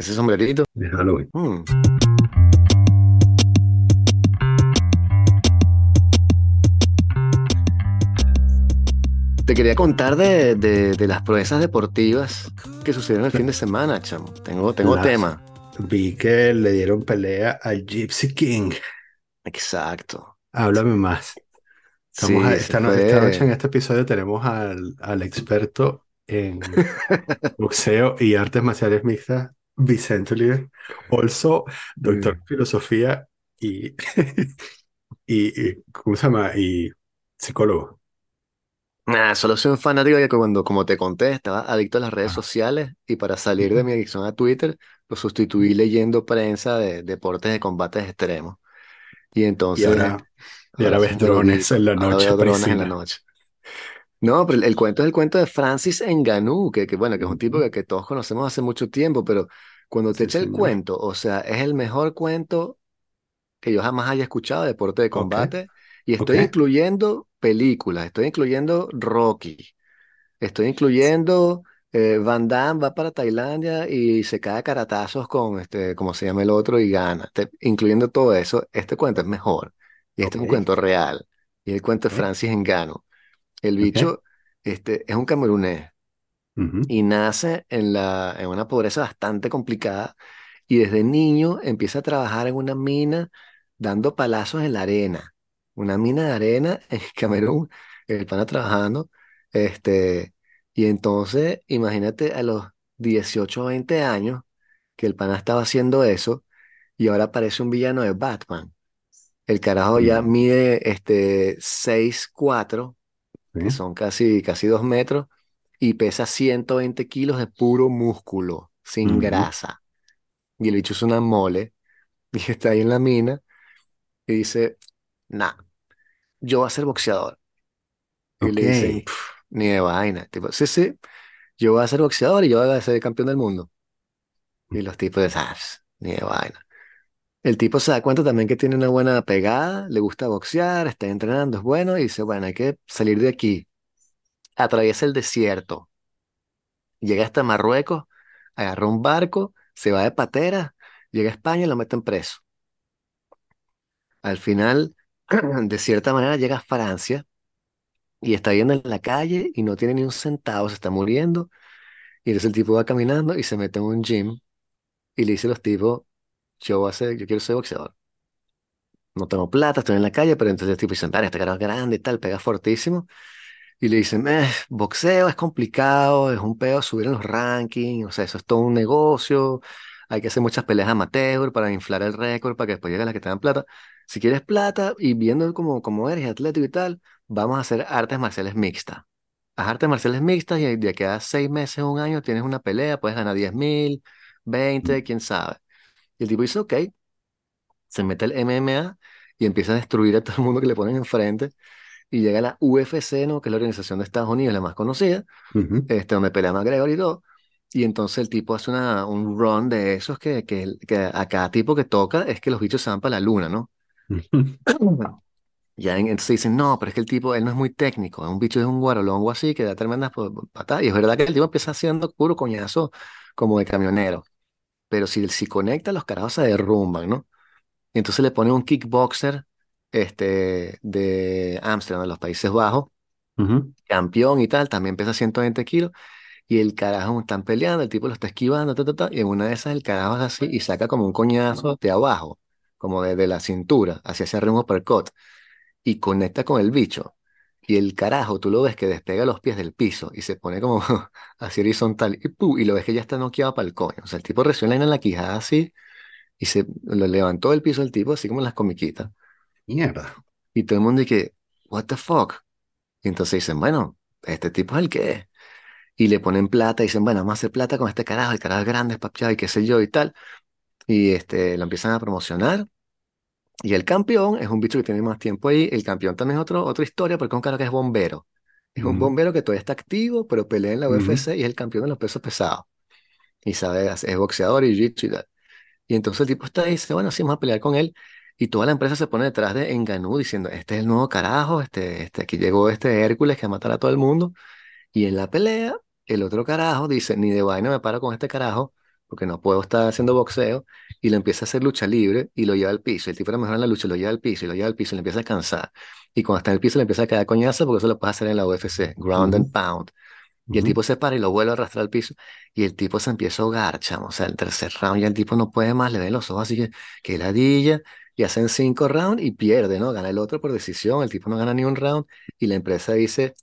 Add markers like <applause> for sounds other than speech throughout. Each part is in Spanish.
Ese sombrerito. de Halloween. Mm. Te quería contar de, de- de las proezas deportivas que sucedieron el fin de semana, chamo. Tengo, tengo Las- tema. Vi que le dieron pelea al Gypsy King. Exacto. Háblame más. Estamos Sí, a- se esta, no- fue- esta noche en este episodio tenemos al, al experto en <laughs> boxeo y artes marciales mixtas, Vicente Oliver. Also, doctor en filosofía y, <laughs> y, y- ¿cómo se llama? Y psicólogo. Nah, solo soy un fanático de que cuando, como te conté, estaba adicto a las redes Ah. sociales y para salir de mi adicción a Twitter, lo sustituí leyendo prensa de deportes de combates extremos. Y Y entonces, ahora, y ahora es ves drones en la Ahora noche, veo drones en la Priscila. noche. No, pero el, el cuento es el cuento de Francis Ngannou, que, que bueno, que es un tipo que, que todos conocemos hace mucho tiempo, pero cuando te Sí, echa el cuento, o sea, es el mejor cuento que yo jamás haya escuchado de deporte de combate, y estoy incluyendo películas, estoy incluyendo Rocky, estoy incluyendo eh, Van Damme va para Tailandia y se cae a caratazos con este, como se llama el otro, y gana. Incluyendo todo eso, este cuento es mejor. Y este es un cuento real. Y el cuento de Francis Ngannou. El bicho este, es un camerunés y nace en, la, en una pobreza bastante complicada y desde niño empieza a trabajar en una mina dando palazos en la arena. Una mina de arena <laughs> en Camerún, el pana trabajando. Este, y entonces, imagínate a los 18 o 20 años que el pana estaba haciendo eso y ahora parece un villano de Batman. El carajo ya mide este, 6'4", que son casi, casi 2 metros, y pesa 120 kilos de puro músculo, sin grasa. Y el bicho es una mole, <laughs> y está ahí en la mina, y dice, nah, yo voy a ser boxeador. Y le dicen, "Pf, ni de vaina. Tipo, sí, sí, yo voy a ser boxeador y yo voy a ser campeón del mundo. Y los tipos dicen, "Ah, ni de vaina. El tipo se da cuenta también que tiene una buena pegada, le gusta boxear, está entrenando, es bueno, y dice, bueno, hay que salir de aquí. Atraviesa el desierto, llega hasta Marruecos, agarra un barco, se va de patera, llega a España y lo meten preso. Al final, <clears throat> de cierta manera, llega a Francia y está viendo en la calle y no tiene ni un centavo, se está muriendo. Y entonces el tipo va caminando y se mete en un gym y le dice a los tipos, yo voy a ser, yo quiero ser boxeador. No tengo plata, estoy en la calle, pero entonces tipo dice, "Vale, este carajo es grande y tal, pega fortísimo. Y le dicen, "Eh, boxeo es complicado, es un pedo subir en los rankings, o sea, eso es todo un negocio, hay que hacer muchas peleas amateur para inflar el récord, para que después llegue a las que te dan plata. Si quieres plata y viendo cómo, cómo eres atlético y tal, vamos a hacer artes marciales mixtas. Haz artes marciales mixtas y de aquí a seis meses, un año, tienes una pelea, puedes ganar 10 mil, 20, quién sabe. Y el tipo dice, ok, se mete el MMA y empieza a destruir a todo el mundo que le ponen enfrente y llega a la UFC, ¿no? Que es la organización de Estados Unidos, la más conocida, este, donde pelea McGregor y todo. Y entonces el tipo hace una, un run de esos que, que, que a cada tipo que toca es que los bichos se van para la luna, ¿no? ujú. <coughs> Ya en- entonces dicen, no, pero es que el tipo, él no es muy técnico, es un bicho, es un guarolongo así, que da tremendas pa- patadas. Y es verdad que el tipo empieza haciendo puro coñazo como de camionero. Pero si, si conecta, los carajos se derrumban, ¿no? Entonces le ponen un kickboxer este, de Ámsterdam, de los Países Bajos, campeón y tal, también pesa 120 kilos, y el carajo están peleando, el tipo lo está esquivando, ta, ta, ta, y en una de esas el carajo es así y saca como un coñazo de abajo, como desde la cintura, hacia ese ritmo uppercut, y conecta con el bicho. Y el carajo, tú lo ves que despega los pies del piso y se pone como <laughs> así horizontal, y, ¡pum! y lo ves que ya está noqueado para el coño. O sea, el tipo vaina en la quijada así, y se lo levantó del piso el tipo, así como en las comiquitas. Mierda. Y todo el mundo dice, what the fuck? Y entonces dicen, bueno, este tipo es el que es. Y le ponen plata y dicen, bueno, vamos a hacer plata con este carajo, el carajo es grande, es papiado y qué sé yo y tal. Y este, lo empiezan a promocionar. Y el campeón es un bicho que tiene más tiempo ahí. El campeón también es otro, otra historia porque es un carajo que es bombero. Es un bombero que todavía está activo, pero pelea en la. UFC y es el campeón de los pesos pesados. Y sabe, es boxeador y jiu-jitsu y tal. Y entonces el tipo está ahí y dice, bueno, sí, vamos a pelear con él. Y toda la empresa se pone detrás de Ngannou diciendo, este es el nuevo carajo, este, este, aquí llegó este Hércules que va a matar a todo el mundo. Y en la pelea, el otro carajo dice, ni de vaina me paro con este carajo, porque no puedo estar haciendo boxeo, y le empieza a hacer lucha libre y lo lleva al piso. El tipo era mejor en la lucha, lo lleva al piso y lo lleva al piso y le empieza a cansar. Y cuando está en el piso le empieza a quedar coñazo porque eso lo puede hacer en la UFC, ground and pound. Y el tipo se para y lo vuelve a arrastrar al piso. Y el tipo se empieza a ahogar, chamo. O sea, el tercer round ya el tipo no puede más, le ven los ojos así que, que ladilla. Y hacen cinco rounds y pierde, ¿no? Gana el otro por decisión. El tipo no gana ni un round. Y la empresa dice,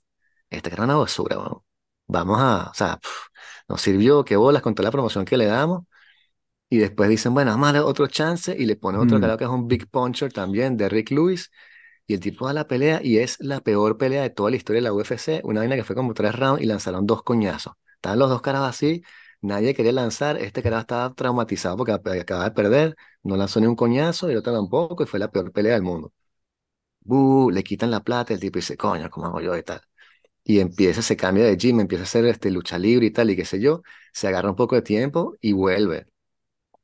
esta era una basura, vamos. Vamos a, o sea, pf, nos sirvió, qué bolas con toda la promoción que le damos. Y después dicen, bueno, vamos a darle otro chance. Y le ponen otro mm, carajo que es un Big Puncher también, de Rick Lewis. Y el tipo da la pelea y es la peor pelea de toda la historia de la UFC. Una vaina que fue como tres rounds y lanzaron dos coñazos. Estaban los dos carajos así, nadie quería lanzar. Este carajo estaba traumatizado porque ac- acababa de perder, no lanzó ni un coñazo y el otro tampoco y fue la peor pelea del mundo. Buh, le quitan la plata, el tipo dice, coño, ¿cómo hago yo y tal? Y empieza, se cambia de gym, empieza a hacer este, lucha libre y tal, y qué sé yo. Se agarra un poco de tiempo y vuelve.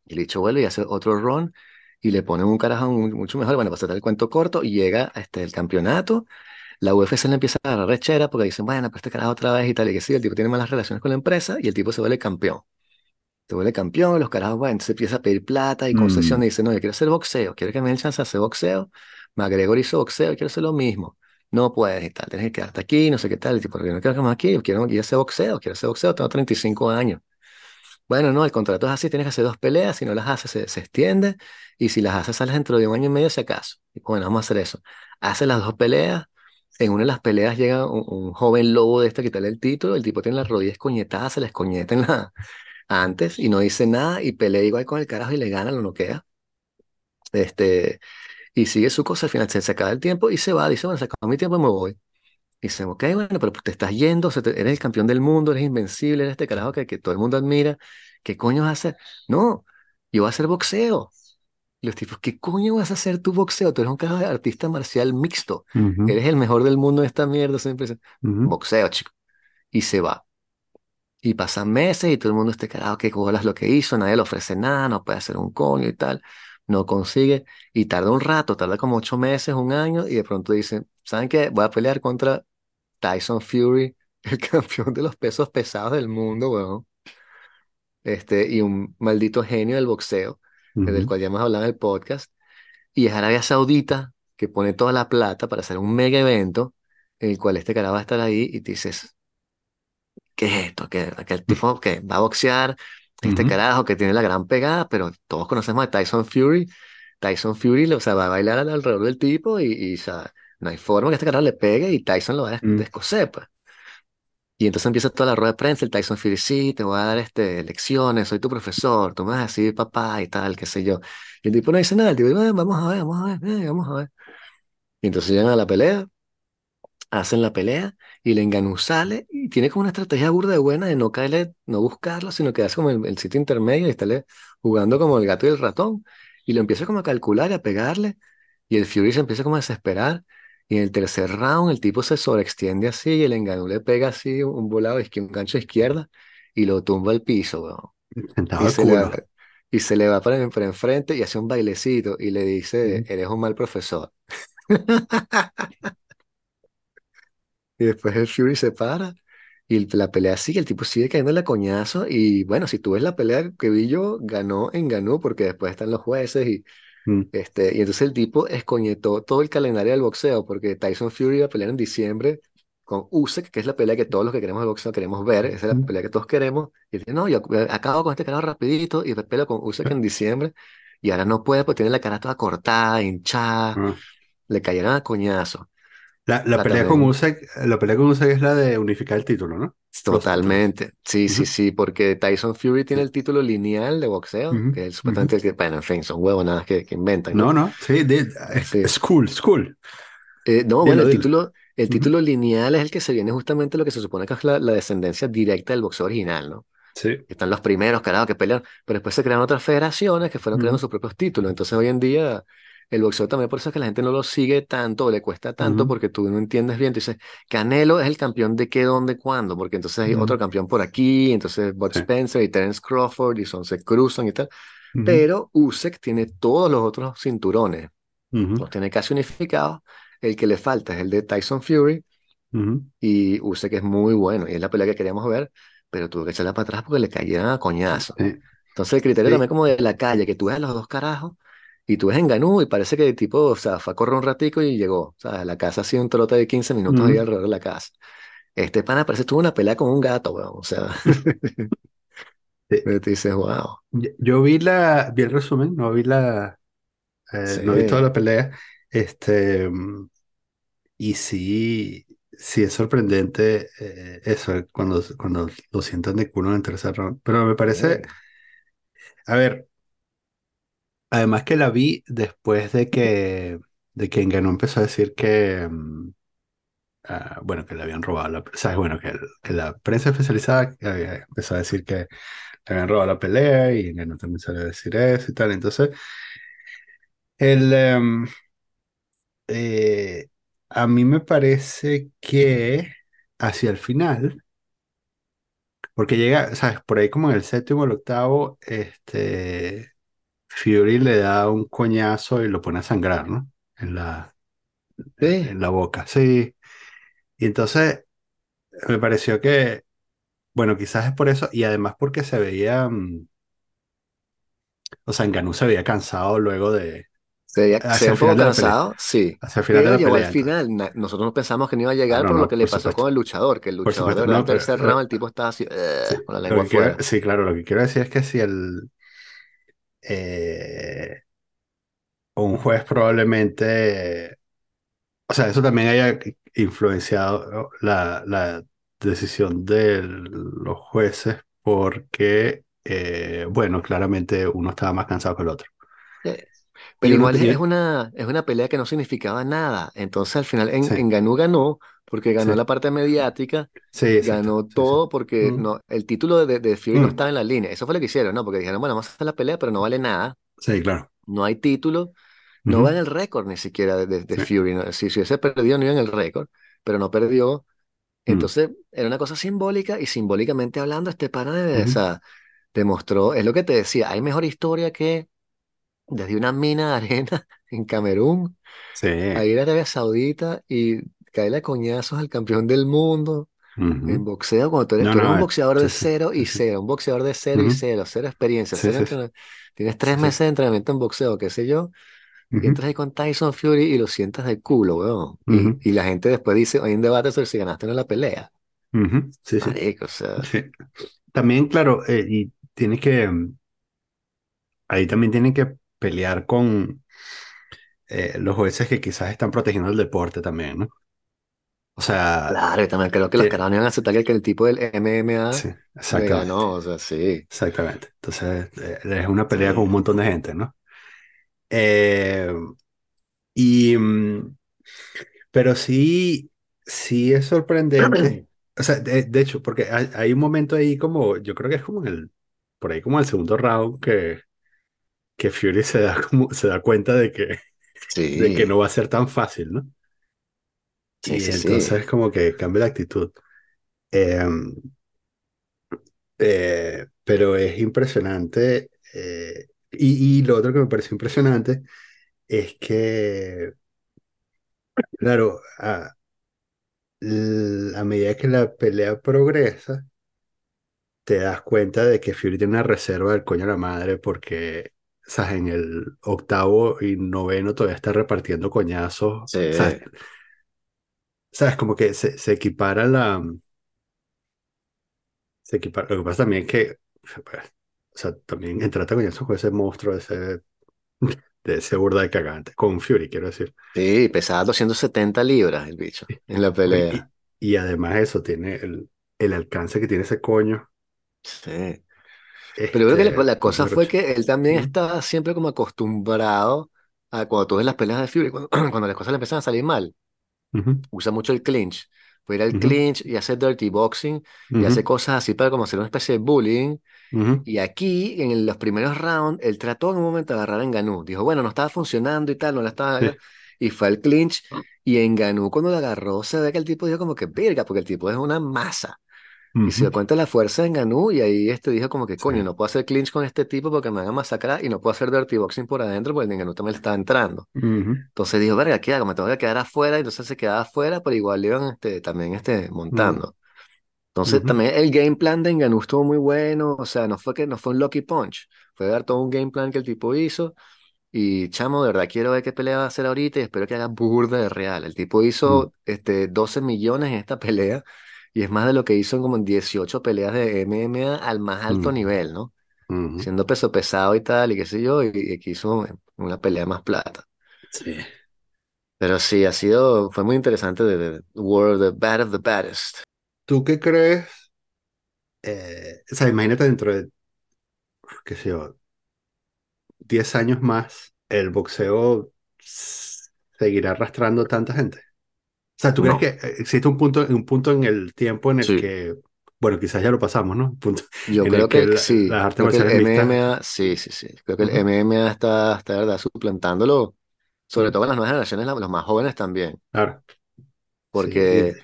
Y el bicho vuelve y hace otro run y le ponen un carajo mu- mucho mejor. Bueno, para el cuento corto y llega este, el campeonato. La UFC le empieza a agarrar rechera porque dicen, bueno, pues este carajo otra vez y tal, y que sí, el tipo tiene malas relaciones con la empresa y el tipo se vuelve campeón. Se vuelve campeón, los carajos, bueno, se empieza a pedir plata y mm, concesiones y dice, no, yo quiero hacer boxeo, quiero que me den chance de hacer boxeo. McGregor hizo boxeo, quiero hacer lo mismo. No puedes y tal, tienes que quedarte aquí, no sé qué tal. El tipo, yo no quiero quedarme aquí, yo quiero ir a hacer boxeo, quiero hacer boxeo, tengo 35 años. Bueno, no, el contrato es así, tienes que hacer dos peleas, si no las haces se, se extiende y si las haces sales dentro de un año y medio si acaso. Y bueno, vamos a hacer eso. Hace las dos peleas, en una de las peleas llega un, joven lobo de este a quitarle el título, el tipo tiene las rodillas coñetadas, se les coñeta en la, antes y no dice nada y pelea igual con el carajo y le gana, lo noquea. Este, y sigue su cosa, al final se, se acaba el tiempo y se va, dice, bueno, se acabó mi tiempo y me voy. Y dice, ok, bueno, pero te estás yendo, te- eres el campeón del mundo, eres invencible, eres este carajo que, que todo el mundo admira. ¿Qué coño vas a hacer? No, yo voy a hacer boxeo. Y los tipos, ¿qué coño vas a hacer tu boxeo? Tú eres un carajo de artista marcial mixto. ujú, Eres el mejor del mundo en esta mierda. Siempre dice, ujú, boxeo, chico. Y se va. Y pasan meses y todo el mundo este carajo, qué bolas lo que hizo, nadie le ofrece nada, no puede hacer un coño y tal. No consigue. Y tarda un rato, tarda como ocho meses, un año, y de pronto dicen, ¿saben qué? Voy a pelear contra Tyson Fury, <laughs> el campeón de los pesos pesados del mundo, weón. Este, y un maldito genio del boxeo, del cual ya hemos hablado en el podcast. Y es Arabia Saudita que pone toda la plata para hacer un mega evento en el cual este carajo va a estar ahí y te dices, ¿qué es esto? ¿Qué, aquel tipo que va a boxear? Este carajo que tiene la gran pegada, pero todos conocemos a Tyson Fury. Tyson Fury, o sea, va a bailar al- alrededor del tipo y, y, o sea, no hay forma que este carajo le pegue y Tyson lo va a mm. descoser, pues. Y entonces empieza toda la rueda de prensa, el Tyson Fury, sí, te voy a dar este, lecciones, soy tu profesor, tú me vas a decir papá y tal, qué sé yo. Y el tipo no dice nada, el tipo, "Eh, vamos a ver, vamos a ver, vamos a ver. Y entonces llegan a la pelea, hacen la pelea y el Ngannou sale y tiene como una estrategia burda de buena de no caerle, no buscarlo, sino que hace como el, el sitio intermedio y está jugando como el gato y el ratón. Y lo empieza como a calcular y a pegarle. Y el Fury se empieza como a desesperar. Y en el tercer round el tipo se sobreextiende así y el Ngannou le pega así un volado, un gancho de izquierda y lo tumba al piso, weón. Y se le va, y se le va para, en- para enfrente y hace un bailecito y le dice, eres un mal profesor. <laughs> Y después el Fury se para y la pelea sigue, el tipo sigue cayendo la coñazo y bueno, si tú ves la pelea que vi yo, ganó en ganó porque después están los jueces y mm, este y entonces el tipo escoñetó todo el calendario del boxeo porque Tyson Fury iba a pelear en diciembre con Usyk, que es la pelea que todos los que queremos el boxeo queremos ver, esa es la mm, pelea que todos queremos y dice, no, yo acabo con este carajo rapidito y peleo con Usyk en diciembre y ahora no puede porque tiene la cara toda cortada, hinchada, ah. le cayeron a coñazo. La, la pelea con Usyk, la pelea con Usyk es la de unificar el título, ¿no? Totalmente, sí, sí, Ujú, sí, porque Tyson Fury tiene sí, el título lineal de boxeo, ujú, que es supuestamente el que, bueno, en fin, son huevonadas que, que inventan, No, ¿no? no, sí, de- es, Sí. school, school. Eh, no, bueno, Dilo, el dilo. título, el título lineal es el que se viene justamente lo que se supone que es la, la descendencia directa del boxeo original, ¿no? Sí. Están los primeros, carajo, que pelean, pero después se crearon otras federaciones que fueron creando sus propios títulos. Entonces hoy en día el boxeo también, por eso es que la gente no lo sigue tanto, o le cuesta tanto, ujú, porque tú no entiendes bien. Tú dices, Canelo es el campeón de qué, dónde, cuándo, porque entonces hay ujú, otro campeón por aquí, entonces Bud sí. Spencer y Terence Crawford y son, se cruzan y tal. ujú, Pero Usyk tiene todos los otros cinturones, los tiene casi unificados. El que le falta es el de Tyson Fury y Usyk es muy bueno y es la pelea que queríamos ver, pero tuvo que echarla para atrás porque le cayeron a coñazo. Entonces el criterio Sí. también como de la calle, que tú ves a los dos carajos y tú ves en Ganú y parece que el tipo, o sea, fue a correr un ratico y llegó. O sea, la casa ha sido un trote de 15 minutos ahí Ujú. alrededor de la casa. Este pana parece que tuvo una pelea con un gato, weón. O sea, <laughs> <laughs> Sí. te dices, wow. Yo, yo vi la, vi el resumen, no vi la, eh, no vi toda Sí, la pelea. Este, mm, y sí, sí es sorprendente eh, eso, cuando, cuando lo sientan de culo en el tercer round. Pero me parece, sí, a ver, además que la vi después de que, de que Ngannou empezó a decir que, mm, ah, bueno, que le habían robado la, sabes, bueno, que, la prensa especializada había- empezó a decir que le habían robado la pelea y Ngannou también salió a decir eso y tal. Entonces, el, em, eh, a mí me parece que hacia el final, porque llega, sabes, por ahí como en el séptimo o el octavo, este, Fury le da un coñazo y lo pone a sangrar, ¿no? En la, sí. en la boca, sí. Y entonces me pareció que, bueno, quizás es por eso, y además porque se veía, mm, o sea, Ngannou se veía cansado luego de, Se veía, se el final de pelea, cansado, sí. hacia el final de la llegó al pelea, final. Na- Nosotros no pensamos que no iba a llegar no, por lo que le pasó supuesto, con el luchador, que el luchador de supuesto, verdad no, pero, tercer round el tipo estaba así, Sí, quiero, afuera. sí, claro, lo que quiero decir es que si el eh, un juez probablemente, o sea, eso también haya influenciado la, la decisión de los jueces porque, eh, bueno, claramente uno estaba más cansado que el otro. Pero igual es, una, es una pelea que no significaba nada. Entonces al final en, sí, en Ganú ganó, porque ganó sí, la parte mediática, sí, ganó sí, todo porque Mm, no, el título de, de Fury no mm, estaba en la línea. Eso fue lo que hicieron, ¿no? Porque dijeron, bueno, vamos a hacer la pelea, pero no vale nada. sí, claro. No hay título, no va en el récord ni siquiera de, de- Fury. ¿no? Si, si hubiese perdido, no iba en el récord, pero no perdió. mm, Entonces era una cosa simbólica y simbólicamente hablando, este pana de, o ujú, sea, demostró, es lo que te decía, hay mejor historia que desde una mina de arena <laughs> en Camerún sí, a ir a Arabia Saudita y caerle a coñazos al campeón del mundo en boxeo, cuando tú eres, No, tú eres un boxeador de cero y cero, un boxeador de cero y cero, cero experiencia, cero entrenamiento. Tienes tres meses de entrenamiento en boxeo, qué sé yo, y entras ahí con Tyson Fury y lo sientas de culo, weón. Y, ujú. y la gente después dice, hay un debate sobre si ganaste o no la pelea. Sí, sí, Marico, o sea, sí. También, claro, eh, y tiene que, mm, ahí también tiene que pelear con eh, los jueces que quizás están protegiendo el deporte también, ¿no? O sea, claro, y también creo que los caras no iban a aceptar que el tipo del MMA sí, exactamente, ganó, o sea, sí, exactamente. Entonces, eh, es una pelea con un sí. montón de gente, ¿no? Eh, y, mm, pero sí, sí es sorprendente. <clears throat> O sea, de, de hecho, porque hay, hay un momento ahí como, yo creo que es como en el, por ahí como el segundo round que, que Fury se da como, se da cuenta de que de que Sí, no va a ser tan fácil, ¿no? Sí, Y sí, sí. entonces como que cambia la actitud. Eh, eh, pero es impresionante. eh, y, y lo otro que me pareció impresionante es que, claro, a, a medida que la pelea progresa, te das cuenta de que Fury tiene una reserva del coño a la madre porque, ¿sabes? En el octavo y noveno todavía está repartiendo coñazos. Sí, ¿Sabes? Como que se, se equipara la Se equipara. Lo que pasa también es que, pues, o sea, también trata con eso, con ese monstruo, ese, de ese burda de cagante, con Fury, quiero decir. sí, pesaba 270 libras el bicho en la ¿no? Y, y, pelea. y además eso, tiene el, el alcance que tiene ese coño, Sí. Pero yo creo que la, este, la cosa fue que él también estaba siempre como acostumbrado a cuando tú ves las peleas de Fury, cuando, <clears throat> cuando las cosas le empiezan a salir mal, usa mucho el clinch. Puede ir al clinch y hace dirty boxing y hace cosas así para como hacer una especie de bullying. Y aquí, en los primeros rounds, él trató en un momento de agarrar a Ngannou. Dijo, bueno, no estaba funcionando y tal, no la sí, estaba... Y fue al clinch y Ngannou cuando lo agarró se ve que el tipo dijo como que, verga, porque el tipo es una masa. Y se dio cuenta de la fuerza de Ngannou y ahí este dijo como que, sí, coño, no puedo hacer clinch con este tipo porque me van a masacrar y no puedo hacer dirty boxing por adentro porque el Ngannou también le estaba entrando. ujú, Entonces dijo, verga, ¿qué hago? Me tengo que quedar afuera. Y entonces se quedaba afuera, pero igual le iban este, también este, montando. Entonces ujú, también el game plan de Ngannou estuvo muy bueno, o sea, no fue que no fue un lucky punch, fue dar todo un game plan que el tipo hizo y chamo, de verdad quiero ver qué pelea va a hacer ahorita y espero que haga burda de real. El tipo mm, hizo este 12 millones en esta pelea y es más de lo que hizo en como en 18 peleas de MMA al más alto mm, nivel, ¿no? Siendo peso pesado y tal y qué sé yo, y, y que hizo una pelea más plata. Sí. Pero sí, ha sido, fue muy interesante de, de World, the Bad of the Baddest. ¿Tú qué crees? Eh, o sea, imagínate dentro de, qué sé yo, 10 años más, el boxeo seguirá arrastrando tanta gente. O sea, ¿tú crees que eh, existe un punto, un punto en el tiempo en el sí. que, bueno, quizás ya lo pasamos, ¿no? Punto Yo creo que que la- sí, las artes creo que el mixtas, MMA, sí, sí, sí, creo que el MMA está, está verdad suplantándolo, sobre todo en las nuevas generaciones, los más jóvenes también, claro, sí, porque,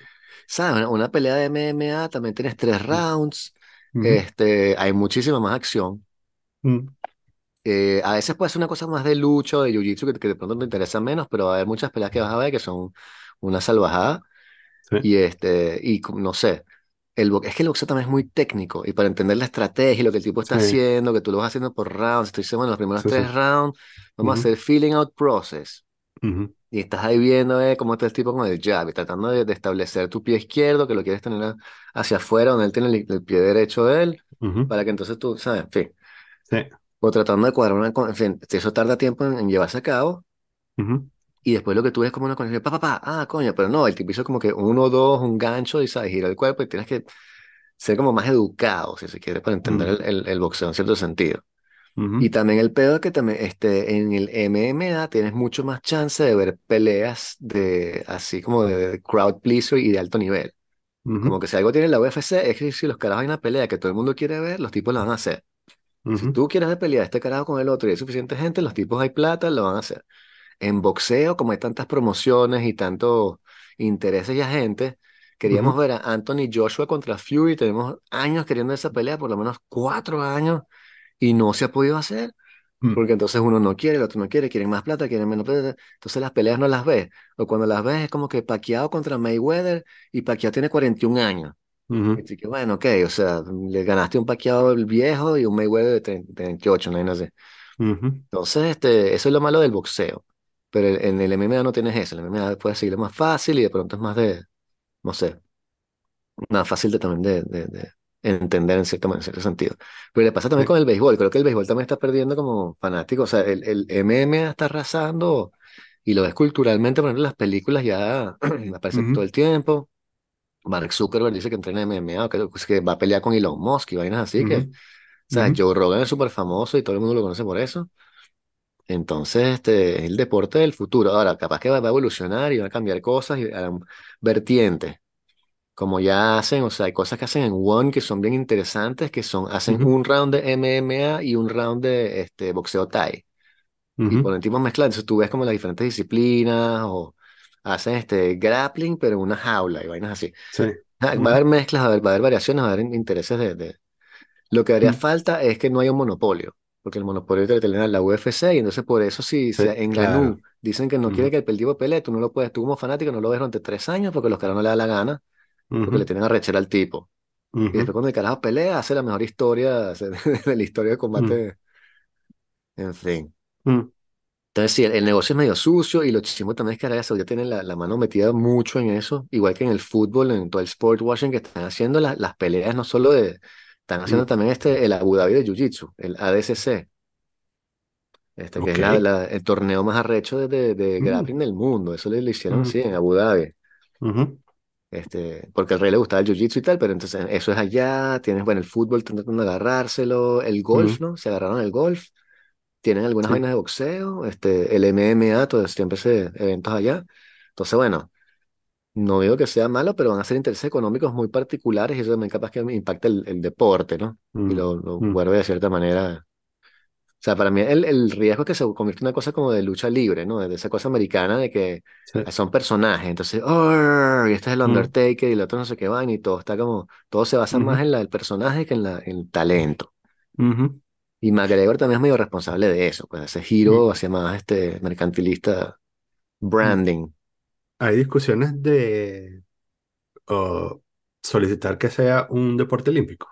¿sabes? Una, pelea de MMA también tienes tres rounds, ujú, este, hay muchísima más acción, ujú, eh, a veces puede ser una cosa más de lucha o de jiu-jitsu que, que de pronto te interesa menos, pero va a haber muchas peleas que vas a ver que son una salvajada, sí, y este, y no sé. El, es que el boxeo también es muy técnico y para entender la estrategia y lo que el tipo está sí, haciendo, que tú lo vas haciendo por rounds, tú dices, bueno, los primeros sí, tres rounds vamos a ujú, hacer feeling out process ujú, y estás ahí viendo eh, cómo está el tipo con el jab y tratando de, de establecer tu pie izquierdo, que lo quieres tener a- hacia afuera, donde él tiene el, el pie derecho de él, ujú, para que entonces tú, ¿sabes? En fin, sí, o tratando de cuadrar una, en fin, eso tarda tiempo en, en llevarse a cabo. ujú, Y después lo que tú ves como una conexión, pa, pa, pa, ah, coño, pero no, el tipo hizo como que uno, dos, un gancho y sabes, gira el cuerpo y tienes que ser como más educado, si se quiere, para entender ujú, el, el, el boxeo en cierto sentido. Y ujú, también el pedo es que también este, en el MMA tienes mucho más chance de ver peleas de así como de crowd pleaser y de alto nivel. Como que si algo tiene la UFC es que si los carajos hay una pelea que todo el mundo quiere ver, los tipos la van a hacer. Si tú quieres pelear este carajo con el otro y hay suficiente gente, los tipos hay plata, lo van a hacer. En boxeo, como hay tantas promociones y tantos intereses y agentes, queríamos ujú, ver a Anthony Joshua contra Fury. Tenemos años queriendo esa pelea, por lo menos cuatro años, y no se ha podido hacer. ujú, Porque entonces uno no quiere, el otro no quiere, quieren más plata, quieren menos plata. Entonces las peleas no las ves. O cuando las ves es como que Pacquiao contra Mayweather y Pacquiao tiene 41 años. Y ujú, así que bueno, ok, o sea, le ganaste un Pacquiao viejo y un Mayweather de 30 de 28, no, no sé. ujú, Entonces, este, eso es lo malo del boxeo. Pero en el MMA no tienes eso. El MMA puedes seguirlo más fácil y de pronto es más de, no sé, más fácil de también de, de, de entender en cierto, en cierto sentido. Pero le pasa también sí, con el béisbol. Creo que el béisbol también está perdiendo como fanático. O sea, el, el MMA está arrasando y lo ves culturalmente, por ejemplo, las películas ya <clears throat> aparece todo ujú, el tiempo. Mark Zuckerberg dice que entrena MMA, que, pues, que va a pelear con Elon Musk y vainas así que, o sea, ujú, Joe Rogan es súper famoso y todo el mundo lo conoce por eso. Entonces, este es el deporte del futuro. Ahora, capaz que va, va a evolucionar y va a cambiar cosas y harán vertientes, como ya hacen, o sea, hay cosas que hacen en One que son bien interesantes, que son, hacen ujú, un round de MMA y un round de este, boxeo Thai. Y ponen tipos mezclados, entonces tú ves como las diferentes disciplinas o hacen este grappling, pero en una jaula y vainas así. sí, Va a haber mezclas, va a haber, va a haber variaciones, va a haber intereses de, de, lo que haría ujú, falta es que no haya un monopolio, porque el monopolio te lo la UFC y entonces por eso si, sí, si en claro, Ganú dicen que no quiere ujú, que el tipo pelee, tú no lo puedes, tú como fanático no lo ves durante tres años porque los caras no le da la gana, porque le ujú, tienen arrechera al tipo. Y después cuando el carajo pelea, hace la mejor historia <laughs> hace- de la historia de combate, en fin. Entonces sí, el, el negocio es medio sucio y lo chismo también es que Arabia Saudita tiene la, la mano metida mucho en eso, igual que en el fútbol, en todo el sport washing que están haciendo la- las peleas, no solo de, están haciendo ujú. también este, el Abu Dhabi de Jiu-Jitsu, el ADCC. este, que es la, el torneo más arrecho de, de, de ujú, grappling del mundo. Eso le, le hicieron ujú, así en Abu Dhabi, este, porque al rey le gustaba el jiu-jitsu y tal, pero entonces eso es allá. Tienes, bueno, el fútbol tratando de agarrárselo, el golf, ¿no? Se agarraron el golf. Tienen algunas sí, vainas de boxeo, este, el MMA, todo, siempre se eventos allá. Entonces, bueno, no digo que sea malo, pero van a ser intereses económicos muy particulares y eso también capaz que impacta el, el deporte, ¿no? Y ujú, lo, lo ujú, vuelve de cierta manera O sea, para mí el, el riesgo es que se convierte en una cosa como de lucha libre, ¿no? De esa cosa americana de que sí, son personajes. Entonces, "Arr", y este es el ujú, Undertaker y el otro no sé qué van y todo está como, todo se basa más ujú, en la, el personaje que en, la, en el talento. ujú, Y McGregor también es medio responsable de eso, pues ese giro hacia más este mercantilista ujú. branding. Hay discusiones de, solicitar que sea un deporte olímpico.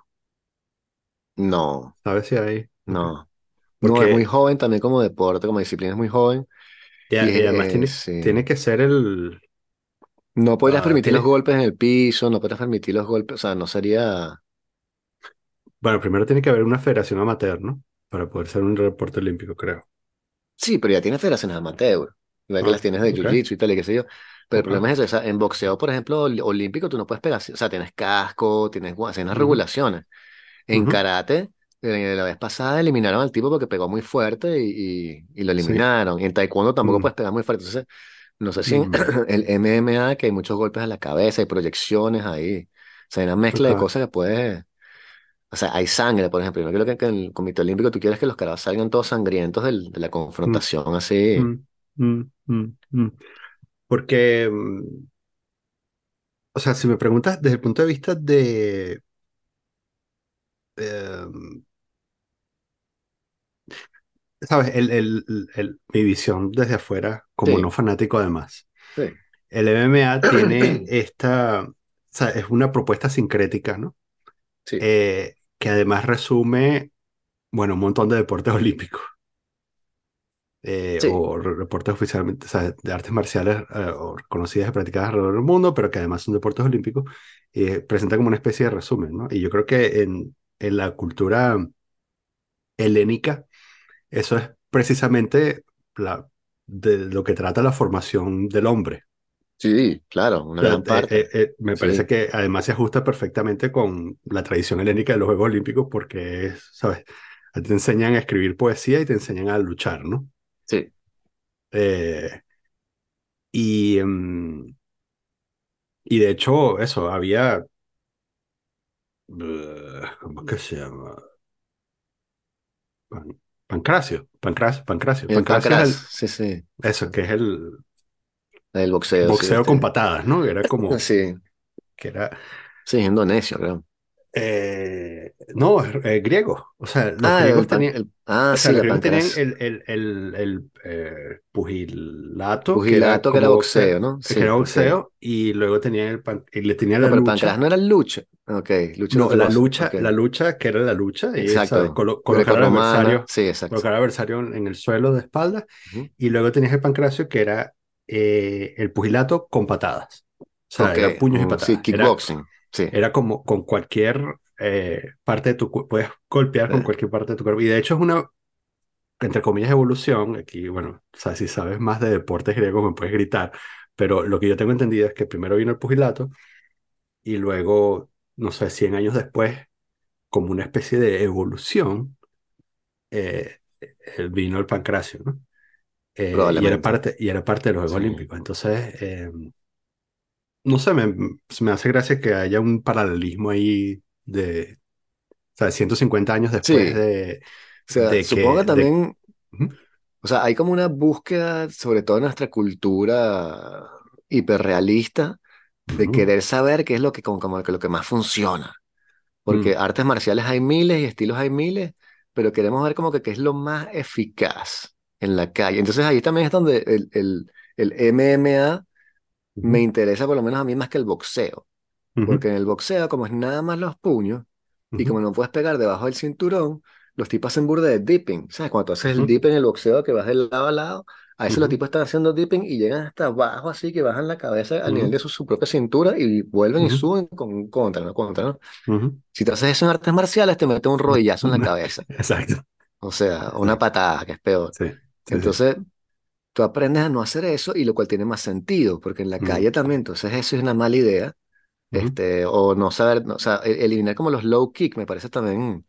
No, ¿Sabes si hay? No. No, es muy Porque, joven también como deporte, como disciplina es muy joven. y, Y a- y además eh, tiene, sí. tiene que ser el... No podrías ah, permitir los golpes en el piso, no podrías permitir los golpes, o sea, no sería... bueno, primero tiene que haber una federación amateur, ¿no? Para poder ser un deporte olímpico, creo. Sí, pero ya tienes federaciones amateur, igual que Ah, las tienes de ok, jiu-jitsu y tal, y qué sé yo. Pero el problema es eso, o sea, en boxeo, por ejemplo, ol- olímpico, tú no puedes pegar, o sea, tienes casco, tienes guantes, tienes unas Ujú, regulaciones. En ujú, karate, eh, la vez pasada eliminaron al tipo porque pegó muy fuerte y, y- y lo Sí. eliminaron. Y en taekwondo tampoco Mm, puedes pegar muy fuerte. Entonces, no sé si en mm, <clears throat> el MMA, que hay muchos golpes a la cabeza, hay proyecciones ahí. O sea, hay una mezcla de cosas que puedes... O sea, hay sangre, por ejemplo. Yo no quiero que, que en el Comité Olímpico tú quieres que los caras salgan todos sangrientos del- de la Mm, confrontación así. mm, mm, mm, mm. Porque, o sea, si me preguntas desde el punto de vista de, eh, ¿sabes? El, el, el- mi visión desde afuera, como no fanático además. sí, El MMA <clears throat> tiene esta, o sea, es una propuesta sincrética, ¿no? sí, Eh, que además resume, bueno, un montón de deportes <laughs> olímpicos. eh, sí, o deportes oficialmente, o sea, de artes marciales eh, o reconocidas y practicadas alrededor del mundo, pero que además son deportes olímpicos, eh, presenta como una especie de resumen, ¿no? Y yo creo que en, en la cultura helénica, eso es precisamente la, de lo que trata la formación del hombre. Sí, claro, una gran eh, parte. eh, eh, me parece Sí, que además se ajusta perfectamente con la tradición helénica de los Juegos Olímpicos porque es, ¿sabes? Te enseñan a escribir poesía y te enseñan a luchar, ¿no? sí. Eh, y, mm, y de hecho, eso, había, ¿cómo es que se llama? Pan- Pancracio, Pancracio, Pancracio. Pancracio es pancras, el, sí, sí. eso, que es el El boxeo, sí, boxeo con este. patadas, ¿no? Era como, <laughs> Sí, que era, sí, es indonesio, creo. eh, no, es eh, griego. O sea, los Ah, griegos el tenían, el, ah, O sea, sí, los griegos tenían el, el, eh, pugilato, que era Pugilato que era boxeo, boxeo, ¿no? que era Sí, boxeo, y luego tenían el pan- y le tenían No, la pero lucha. no era lucha. Ok, lucha No, la lucha, Ok, la lucha, que era la lucha, y exacto. Colo- colocar al adversario, sí, exacto. colocar al adversario en el suelo de espalda, Ujú. y luego tenías el pancracio, que era eh, el pugilato con patadas. O sea, era puños y mm, sí, patadas. Era, kickboxing, sí. era como con cualquier eh, parte de tu cuerpo, puedes golpear con Eh, cualquier parte de tu cuerpo. Y de hecho es una entre comillas, evolución, aquí, bueno, o sea, si sabes más de deportes griegos me puedes gritar, pero lo que yo tengo entendido es que primero vino el pugilato y luego, no sé, 100 años después, como una especie de evolución, eh, vino el pancracio, ¿no? Eh, y era parte, y era parte de los Juegos sí. Olímpicos. Entonces, eh, no sé, me, me hace gracia que haya un paralelismo ahí de, o sea, 150 años después Sí, o de, sea, de supongo que, que de, también, Ujú, o sea, hay como una búsqueda, sobre todo en nuestra cultura hiperrealista, de querer saber qué es lo que, como, como lo que más funciona. Porque mm, artes marciales hay miles y estilos hay miles, pero queremos ver como que qué es lo más eficaz en la calle. Entonces ahí también es donde el, el, el MMA me interesa por lo menos a mí más que el boxeo. ujú, Porque en el boxeo, como es nada más los puños, y ujú. como no puedes pegar debajo del cinturón, los tipos hacen burda de dipping. ¿Sabes? Cuando tú haces el Ujú, dip en el boxeo, que vas de lado a lado, a veces los tipos están haciendo dipping y llegan hasta abajo, así que bajan la cabeza al nivel de su, su propia cintura y vuelven y suben con contra, ¿no? Contra, ¿no? Si te haces eso en artes marciales, te mete un rodillazo en la <laughs> cabeza. Exacto. O sea, una patada, que es peor. sí. Entonces, tú aprendes a no hacer eso y lo cual tiene más sentido, porque en la Mm, calle también, entonces eso es una mala idea. Este, o no saber, no, o sea, eliminar como los low kick me parece también.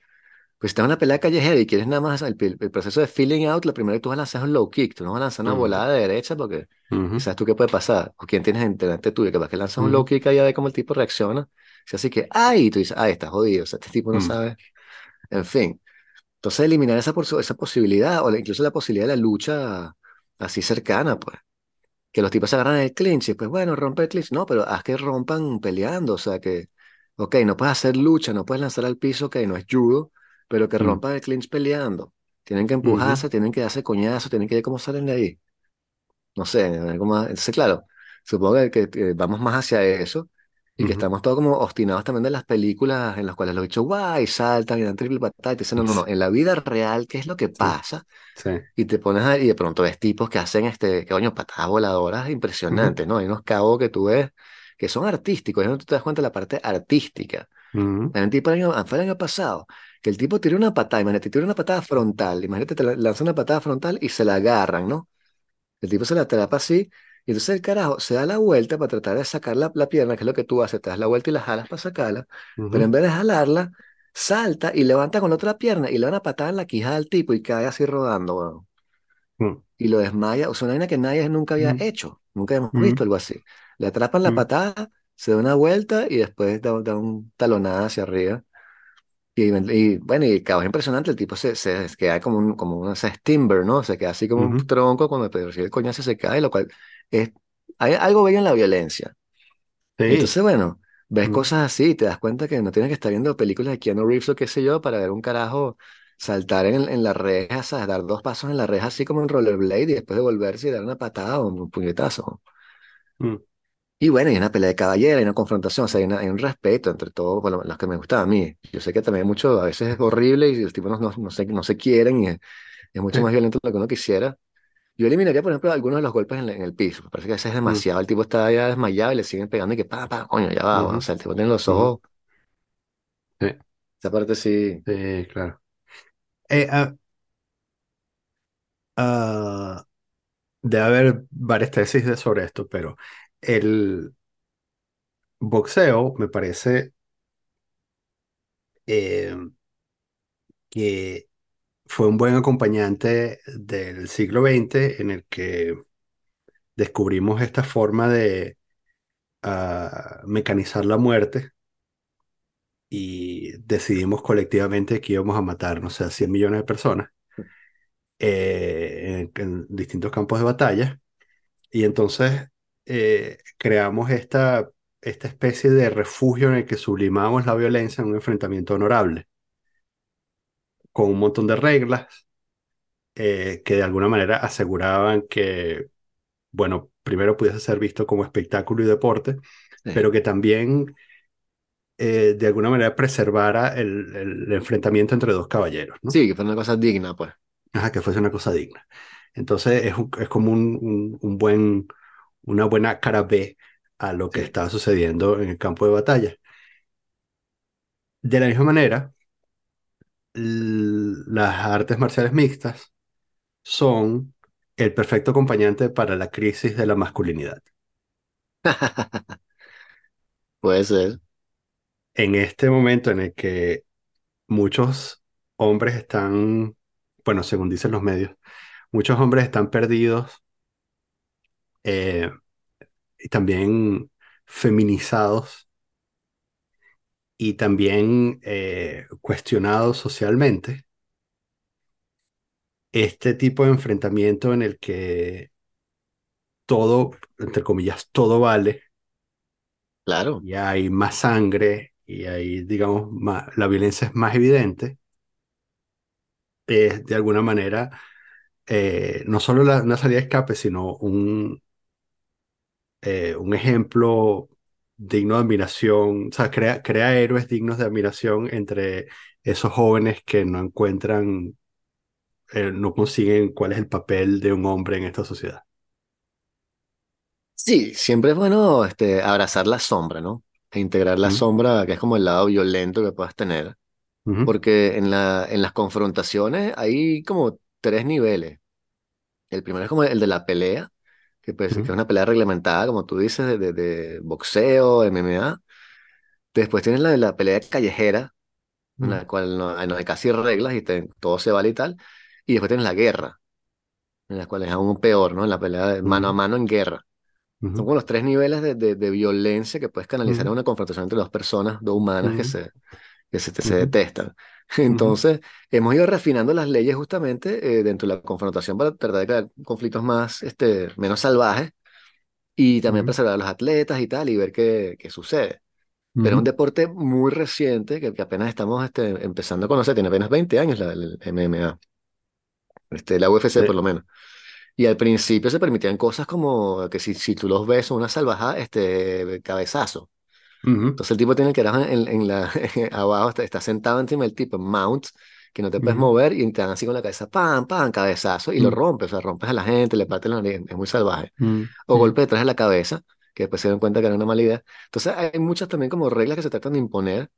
Pues si estás en una pelea callejera y quieres nada más el, el proceso de feeling out, lo primero que tú vas a lanzar es un low kick, tú no vas a lanzar una mm, volada de derecha porque sabes tú qué puede pasar, o quién tienes delante tuyo, que vas que lanzas un low kick ahí a ver cómo el tipo reacciona, si así que, ay, y tú dices, ay, está jodido, o sea, este tipo no sabe, en fin. Entonces eliminar esa, esa posibilidad, o incluso la posibilidad de la lucha así cercana, pues. Que los tipos se agarran el clinch y pues bueno, rompe el clinch. No, pero haz que rompan peleando, o sea que, ok, no puedes hacer lucha, no puedes lanzar al piso, ok, no es judo, pero que mm, rompan el clinch peleando. Tienen que empujarse, tienen que darse coñazo, tienen que ver cómo salen de ahí. No sé, algo más. Entonces, claro, supongo que vamos más hacia eso. Y que estamos todos como obstinados también de las películas en las cuales los bichos guay saltan y dan triple patada y te dicen, no, no, no, en la vida real, ¿qué es lo que Sí, pasa? sí. Y te pones a, y de pronto ves tipos que hacen este, que coño, patadas voladoras impresionantes, ¿no? Hay unos cabos que tú ves que son artísticos, y no tú te das cuenta de la parte artística. ujú, El tipo el año, fue el año pasado, que el tipo tiró una patada, imagínate, tiró una patada frontal, imagínate, te la- lanza una patada frontal y se la agarran, ¿no? El tipo se la atrapa así, y entonces el carajo se da la vuelta para tratar de sacar la, la pierna, que es lo que tú haces, te das la vuelta y la jalas para sacarla, pero en vez de jalarla, salta y levanta con la otra pierna y le da una patada en la quijada al tipo y cae así rodando, weón. ujú, Y lo desmaya, o sea, una vaina que nadie nunca había ujú, hecho, nunca hemos visto algo así. Le atrapan la ujú, patada, se da una vuelta y después da, da un talonada hacia arriba. Y, y, bueno, y el cabo es impresionante, el tipo se, se queda como un, como un ese timber, ¿no? Se queda así como un ujú. tronco cuando recibe el coñazo se cae, lo cual es, hay algo bello en la violencia. Sí. Entonces, bueno, ves ujú, cosas así y te das cuenta que no tienes que estar viendo películas de Keanu Reeves o qué sé yo para ver un carajo saltar en, en la reja, ¿sabes? Dar dos pasos en la reja así como en rollerblade y después devolverse y dar una patada o un puñetazo. ujú, Y bueno, hay una pelea de caballero, hay una confrontación, o sea, hay, una- hay un respeto entre todos, por lo- los que me gustan a mí. Yo sé que también mucho, a veces es horrible y los tipos no, no, no se, no se quieren y es, es mucho más sí, violento de lo que uno quisiera. Yo eliminaría, por ejemplo, algunos de los golpes en, la- en el piso. Me parece que a veces es ujú, demasiado. El tipo está ya desmayado y le siguen pegando y que pa, pa, coño, ya va. bueno, o ujú, sea, el tipo tiene los ujú, ojos. sí, Esa parte sí. sí, claro. Eh, ah, ah, debe haber varias tesis de- sobre esto, pero el boxeo me parece eh, que fue un buen acompañante del siglo XX en el que descubrimos esta forma de ah, mecanizar la muerte y decidimos colectivamente que íbamos a matar, no sé, a 100 millones de personas eh, en, distintos campos de batalla. Y entonces eh, creamos esta, esta especie de refugio en el que sublimamos la violencia en un enfrentamiento honorable, con un montón de reglas eh, que de alguna manera aseguraban que, bueno, primero pudiese ser visto como espectáculo y deporte, Sí, pero que también eh, de alguna manera preservara el, el enfrentamiento entre dos caballeros, ¿no? sí, que fue una cosa digna, pues. Ajá, que fuese una cosa digna. Entonces es, un- es como un, un- un buen, una buena cara B a lo que Sí. estaba sucediendo en el campo de batalla. De la misma manera, las artes marciales mixtas son el perfecto acompañante para la crisis de la masculinidad. <laughs> Puede ser. En este momento en el que muchos hombres están, bueno, según dicen los medios, muchos hombres están perdidos eh, y también feminizados y también eh, cuestionados socialmente. Este tipo de enfrentamiento en el que todo, entre comillas, todo vale Claro. y hay más sangre y hay, digamos, más, la violencia es más evidente, es de alguna manera eh, no solo la- una salida de escape, sino un, eh, un ejemplo digno de admiración, o sea, crea, crea héroes dignos de admiración entre esos jóvenes que no encuentran, eh, no consiguen cuál es el papel de un hombre en esta sociedad. Sí, siempre es bueno este, abrazar la sombra, ¿no? E integrar la sombra, que es como el lado violento que puedas tener. Porque en la, en las confrontaciones hay como tres niveles. El primero es como el de la pelea, que, pues, que es una pelea reglamentada, como tú dices, de, de- de boxeo, MMA. Después tienes la de la pelea callejera, en ujú, la cual no, no hay casi reglas y te- todo se vale y tal. Y después tienes la guerra, en la cual es aún peor, ¿no? En la pelea de mano a ujú, mano en guerra. Son ujú, como los tres niveles de, de- de violencia que puedes canalizar en una confrontación entre dos personas, dos humanas que se, que se, se ujú, <laughs> Entonces, hemos ido refinando las leyes justamente eh, dentro de la confrontación para tratar de crear conflictos más, este, menos salvajes y también ujú, preservar a los atletas y tal y ver qué, qué sucede. Pero es un deporte muy reciente que, que apenas estamos este, empezando a conocer, tiene apenas 20 años la, el MMA, este, la UFC por lo menos. Y al principio se permitían cosas como que si, si tú los ves son una salvajada, este, cabezazo. Entonces el tipo tiene el carajo en, en la, <laughs> abajo, está, está sentado encima del tipo, en mount, que no te puedes ujú, mover y te dan así con la cabeza, pam, pam, cabezazo, y lo ujú, rompes, o sea, rompes a la gente, le partes la nariz, es muy salvaje. ujú, O ujú, golpe detrás de la cabeza, que después se dan cuenta que era una mala idea. Entonces hay muchas también como reglas que se tratan de imponer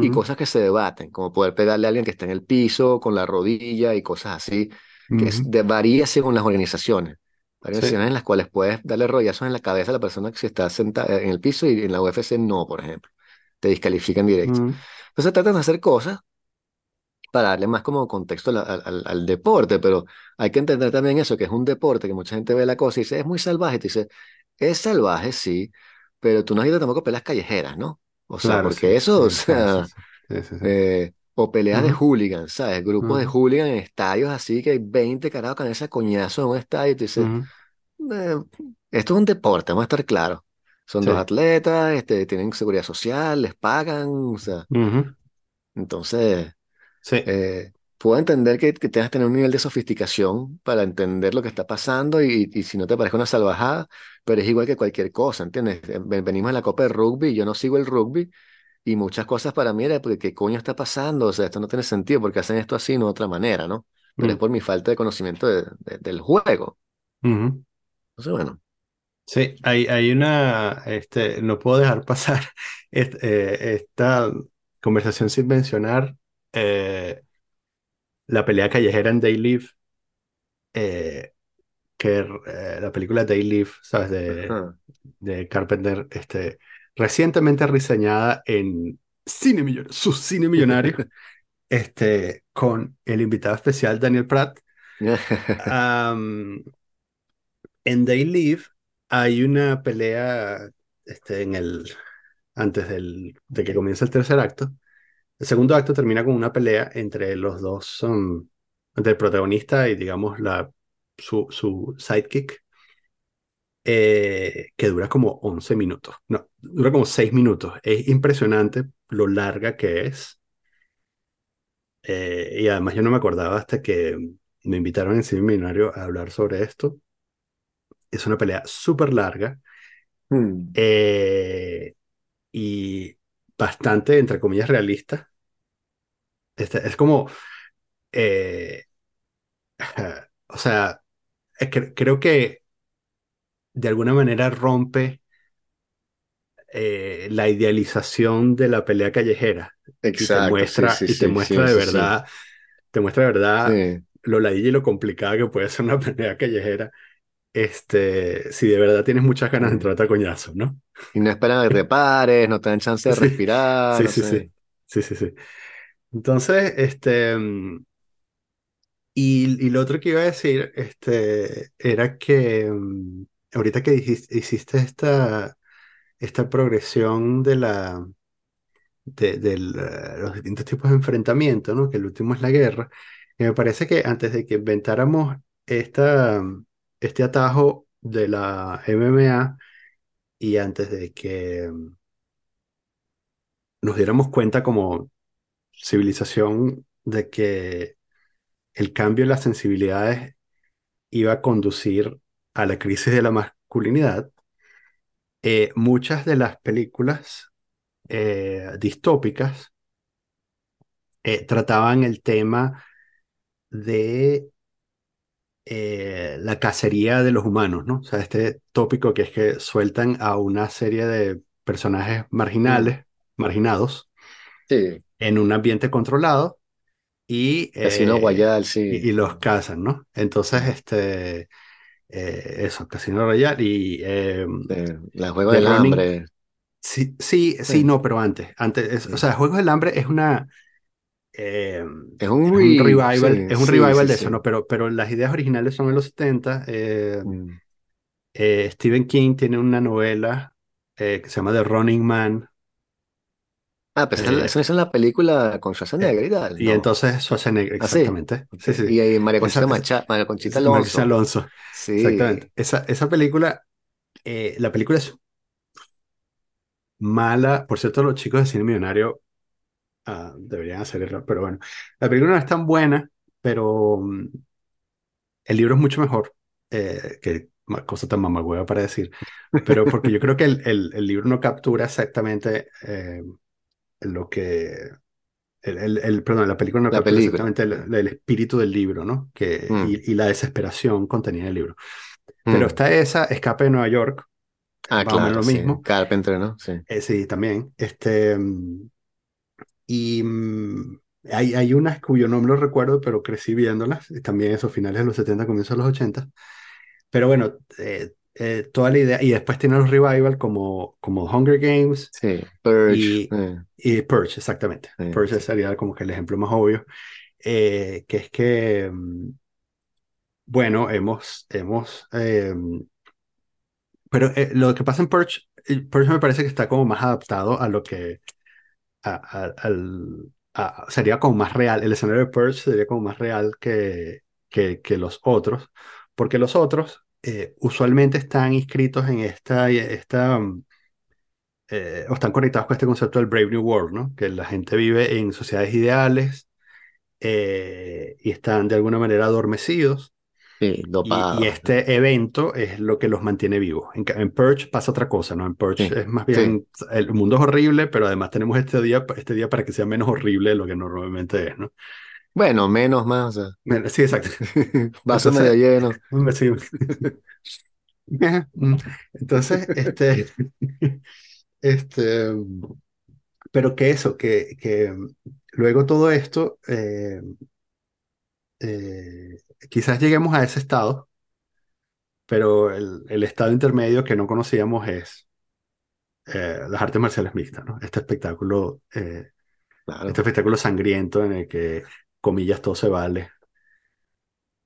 y cosas que se debaten, como poder pegarle a alguien que está en el piso con la rodilla y cosas así, que es, de, varía según las organizaciones. Hay Sí. organizaciones en las cuales puedes darle rollazos en la cabeza a la persona que se está sentada en el piso y en la UFC no, por ejemplo. Te descalifican directo. ujú, Entonces tratan de hacer cosas para darle más como contexto al, al- al- deporte, pero hay que entender también eso, que es un deporte, que mucha gente ve la cosa y dice, es muy salvaje, te dice, es salvaje, sí, pero tú no has ido tampoco a peleas callejeras, ¿no? O sea, Claro, porque sí. eso, o Sí, sí, sea, eh, o peleas de hooligans, ¿sabes? Grupos de hooligans en estadios así, que hay 20 carajos con ese coñazo en un estadio, y tú dices, eh, esto es un deporte, vamos a estar claros. Son dos Sí. atletas, este, tienen seguridad social, les pagan, o sea, entonces... Sí. Eh, puedo entender que, que tengas que tener un nivel de sofisticación para entender lo que está pasando y, y si no te parezca una salvajada, pero es igual que cualquier cosa, ¿entiendes? Ven- Venimos de la Copa de Rugby, yo no sigo el rugby y muchas cosas para mí era porque qué coño está pasando, o sea, esto no tiene sentido porque hacen esto así, no de otra manera, ¿no? Pero es mm, por mi falta de conocimiento de- de- del juego. Entonces, bueno, Sí, hay, hay una, este, no puedo dejar <laughs> pasar eh, esta conversación sin mencionar eh, la pelea callejera en They Live, eh, que la película They Live, ¿sabes? De, de Carpenter, este, recientemente reseñada en Cine Millonario, su Cine Millonario, <laughs> este, con el invitado especial Daniel Pratt. <laughs> Am, en They Live hay una pelea este, en el, antes del, de que comience el tercer acto. El segundo acto termina con una pelea entre los dos, um, entre el protagonista y digamos la, su, su sidekick, eh, que dura como 11 minutos. No, dura como 6 minutos. Es impresionante lo larga que es. Eh, y además yo no me acordaba hasta que me invitaron en Cine Millonario a hablar sobre esto. Es una pelea súper larga Hmm, eh, y bastante, entre comillas, realista. Este, es como, eh, <laughs> o sea, eh, cre- creo que de alguna manera rompe eh, la idealización de la pelea callejera. Y te Exacto, sí, muestra, sí, y te sí, muestra de verdad, te muestra de verdad lo ladilla y lo complicada que puede ser una <laughs> pelea callejera, este, si de verdad tienes muchas ganas de entrar a coñazo, ¿no? Y no esperan a que te <laughs> pares, no te dan chance de respirar, sí, no sí, sé. sí, sí, sí, sí. Entonces, este, y, y lo otro que iba a decir, este, era que mm, ahorita que hiciste esta, esta progresión de la, de, los distintos tipos de enfrentamiento, ¿no? Que el último es la guerra. Y me parece que antes de que inventáramos esta, este atajo de la MMA y antes de que nos diéramos cuenta como civilización de que el cambio en las sensibilidades iba a conducir a la crisis de la masculinidad, eh, muchas de las películas eh, distópicas eh, trataban el tema de eh, la cacería de los humanos, ¿no? O sea, este tópico que es que sueltan a una serie de personajes Mm, marginales, marginados, Sí, en un ambiente controlado y, Casino y, sí. y los cazan, ¿no? Entonces, Mm, este, eh, eso, Casino Royale y eh, eh, la Juego del. Hambre. Sí, sí, sí, Sí, no, pero antes. Antes, es- o sea, Juegos del Hambre es una. eh, Es un es un re... revival, es un revival de eso. ¿no? Pero, pero las ideas originales son en los 70. eh, Mm. Stephen King tiene una novela que se llama The Running Man. Ah, pues esa eh, esa es la película con eh, Schwarzenegger y tal, y ¿no? entonces Schwarzenegger, Ah, sí. exactamente. Ok. Sí, sí. sí. Y ahí María Esa, Conchita es, Macha, María Conchita es Marquesa Alonso. Alonso. Exactamente. Sí. Esa, esa película, eh, la película es mala. Por cierto, los chicos de Cine Millonario ah, deberían hacerlo, pero bueno. La película no es tan buena, pero mm, el libro es mucho mejor. eh, que cosa tan mamagüeva para decir, pero porque yo creo que el, el- el libro no captura exactamente eh, lo que... El, el- el- perdón, la película no La película. exactamente el, el espíritu del libro, ¿no? Que, Mm, y, y la desesperación contenida en el libro. Pero mm. está esa, Escape de Nueva York, Ah, claro, lo sí. mismo. Carpenter, ¿no? Sí. Eh, sí, también. Este, mm, y hay, hay unas cuyo nombre no recuerdo, pero crecí viéndolas. También esos finales de los 70, comienzos de los 80. Pero bueno, eh, eh, toda la idea. Y después tiene los revival como, como Hunger Games Sí. Purge. y, eh, y Purge, exactamente. sí, Purge sería como que el ejemplo más obvio. eh, que es que, mm, bueno, hemos, hemos eh, pero eh, lo que pasa en Purge, eh, Purge me parece que está como más adaptado a lo que a- a- al, a- sería como más real, el escenario de Purge sería como más real que, que, que los otros, porque los otros eh, usualmente están inscritos en esta, esta eh, o están conectados con este concepto del Brave New World, ¿no? Que la gente vive en sociedades ideales eh, y están de alguna manera adormecidos. Sí, Y, y este evento es lo que los mantiene vivos. En, en Purge pasa otra cosa, ¿no? En Purge Sí, es más sí. bien, el mundo es horrible, pero además tenemos este día, este día para que sea menos horrible de lo que normalmente es, ¿no? Bueno, menos más, o Bueno, Sí, exacto. <laughs> sea, vaso medio lleno. <laughs> sí. <laughs> Entonces, este, este, pero que eso, que, que luego todo esto, eh, eh, quizás lleguemos a ese estado, pero el, el estado intermedio que no conocíamos es eh, las artes marciales mixtas, ¿no? Este espectáculo, eh, este espectáculo sangriento en el que, comillas, todo se vale.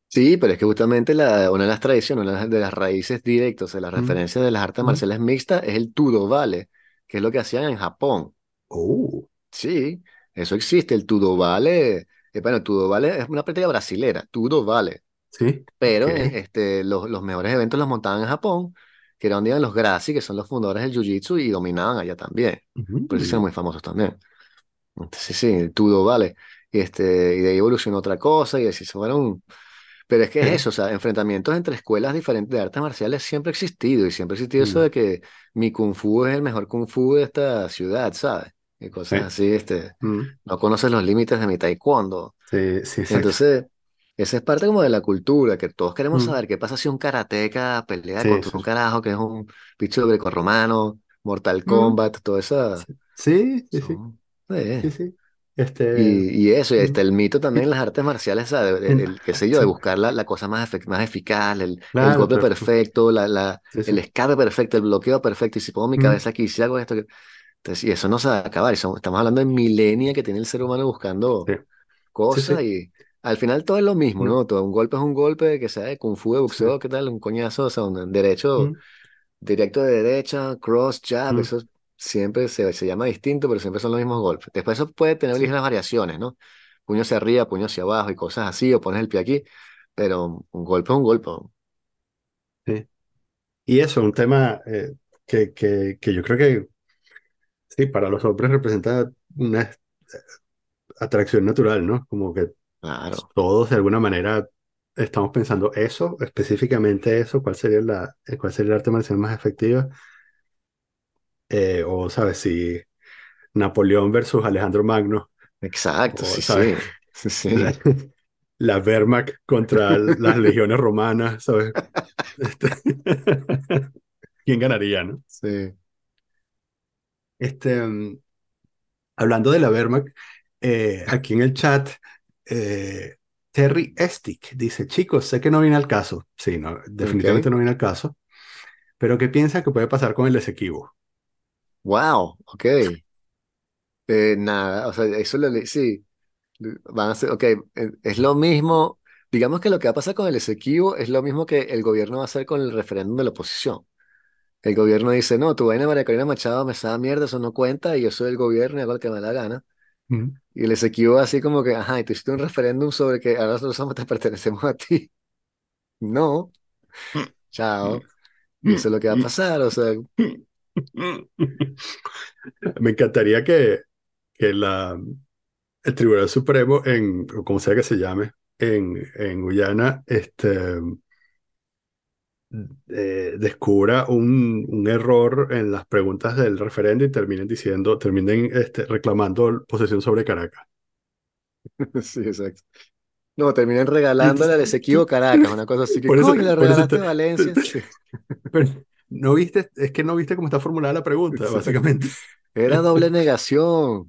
Sí, pero es que justamente la, una de las tradiciones, una de las raíces directas de las Mm, referencias de las artes mm. marciales mixtas es el Tudo Vale, que es lo que hacían en Japón. Oh, Sí, eso existe. El Tudo Vale, eh, bueno, Tudo Vale es una práctica brasilera, Tudo Vale. sí. Pero eh, este, los, los mejores eventos los montaban en Japón, que eran donde iban los Gracie, que son los fundadores del Jiu-Jitsu, y dominaban allá también. Por eso son muy famosos también. Entonces, sí, el Tudo Vale. Y, este, y de ahí evolucionó otra cosa, y así se fueron. Pero es que es eso, o sea, enfrentamientos entre escuelas diferentes de artes marciales siempre ha existido, y siempre ha existido eso mm, de que mi Kung Fu es el mejor Kung Fu de esta ciudad, ¿sabes? Y cosas sí, así, este, mm, no conoces los límites de mi Taekwondo. sí, sí, exacto. Entonces, esa es parte como de la cultura, que todos queremos Mm, saber qué pasa si un karateca pelea sí, contra sí. un carajo que es un bicho grecorromano, Mortal Mm, Kombat, todo eso. sí, sí, sí, sí, sí, sí. Este, Y, y eso, y está el mito también en las artes marciales, ¿sabes? El, en- el- qué sé yo, de buscar la, la cosa más, efe- más eficaz, el, el claro, golpe pero, perfecto, la, la, sí, el sí. escape perfecto, el bloqueo perfecto, y si pongo mi cabeza aquí, si hago esto, que- entonces, y eso no se va a acabar, y son- estamos hablando de milenia que tiene el ser humano buscando sí, cosas y al final todo es lo mismo, ¿no? Todo un golpe es un golpe, que sea de kung fu, de boxeo, ¿qué tal? Un coñazo, o sea, un derecho, directo de derecha, cross, jab, eso siempre se, se llama distinto, pero siempre son los mismos golpes. Después eso puede tener sí, ligeras variaciones, ¿no? Puño hacia arriba, puño hacia abajo y cosas así, o pones el pie aquí, pero un golpe es un golpe. sí. Y eso, un tema eh, que, que, que yo creo que sí, para los hombres representa una atracción natural, ¿no? Como que Claro, todos de alguna manera estamos pensando eso, específicamente eso, cuál sería la, cuál sería el arte marcial más efectiva. Eh, o, ¿sabes? Si Napoleón versus Alejandro Magno, exacto, o, sí, ¿sabes? sí, sí, La, la Wehrmacht contra las legiones romanas, ¿sabes? Este, <laughs> ¿Quién ganaría, no? sí. Este, hablando de la Wehrmacht, eh, aquí en el chat, eh, Terry Estick dice, chicos, sé que no viene al caso. Sí, no, definitivamente Ok, no viene al caso. Pero ¿qué piensa que puede pasar con el Esequibo? Wow, ok. Eh, nada, o sea, eso lo le- sí, van a ser, ok, eh, es lo mismo, digamos que lo que va a pasar con el Esequibo es lo mismo que el gobierno va a hacer con el referéndum de la oposición. El gobierno dice, no, tu vaina María Corina Machado me sabe mierda, eso no cuenta, y yo soy el gobierno y hago lo que me da la gana. Mm, Y el Esequibo así como que, ajá, y tú hiciste un referéndum sobre que ahora nosotros somos- te pertenecemos a ti. <laughs> No, chao. Y eso es lo que va a pasar, o sea, Me encantaría que, que la, el Tribunal Supremo, en, o como sea que se llame, en, en Guyana, este, eh, descubra un, un error en las preguntas del referendo y terminen diciendo, terminen este, reclamando posesión sobre Caracas. <laughs> Sí, exacto. No, terminan regalándole al Esequibo Caracas, una cosa así que, Por eso, coño, le por eso regalaste te- Valencia. te- Sí. pero no viste, es que no viste cómo está formulada la pregunta, básicamente. Era doble negación.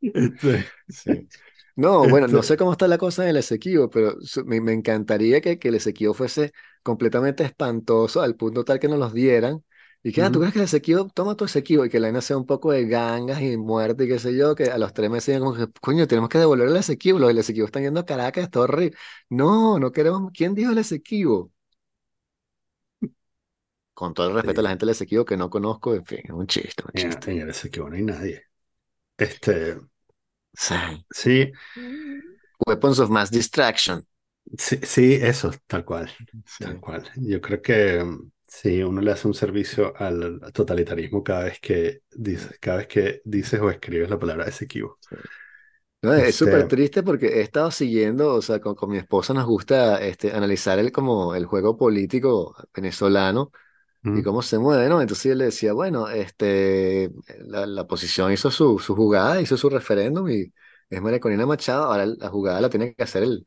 Este, Sí. No, bueno, no este, sé cómo está la cosa en el Esequibo, pero me, me encantaría que, que el Esequibo fuese completamente espantoso al punto tal que nos los dieran. Y que, ah, ¿tú crees que el Esequibo, toma tu Esequibo y que la vaina sea un poco de gangas y muerte y qué sé yo, que a los tres meses como que, coño, tenemos que devolver el Esequibo, los del Esequibo están yendo a Caracas, está horrible. No, no queremos, ¿quién dijo el Esequibo? Con todo el respeto a la sí, gente del Esequibo que no conozco, en fin, es un chiste, un chiste. en el Esequibo no hay nadie. Este, Sí. sí, Weapons of Mass Distraction. sí, sí, eso, tal cual, tal Sí. cual. Yo creo que mm, sí, uno le hace un servicio al totalitarismo cada vez que dices, cada vez que dices o escribes la palabra Esequibo. No, es súper Este, triste porque he estado siguiendo, o sea, con, con mi esposa nos gusta este, analizar el, como el juego político venezolano y mm, cómo se mueve, ¿no? Entonces yo le decía, bueno, este, la, la oposición hizo su, su jugada, hizo su referéndum y es María Corina Machado, ahora la jugada la tiene que hacer el,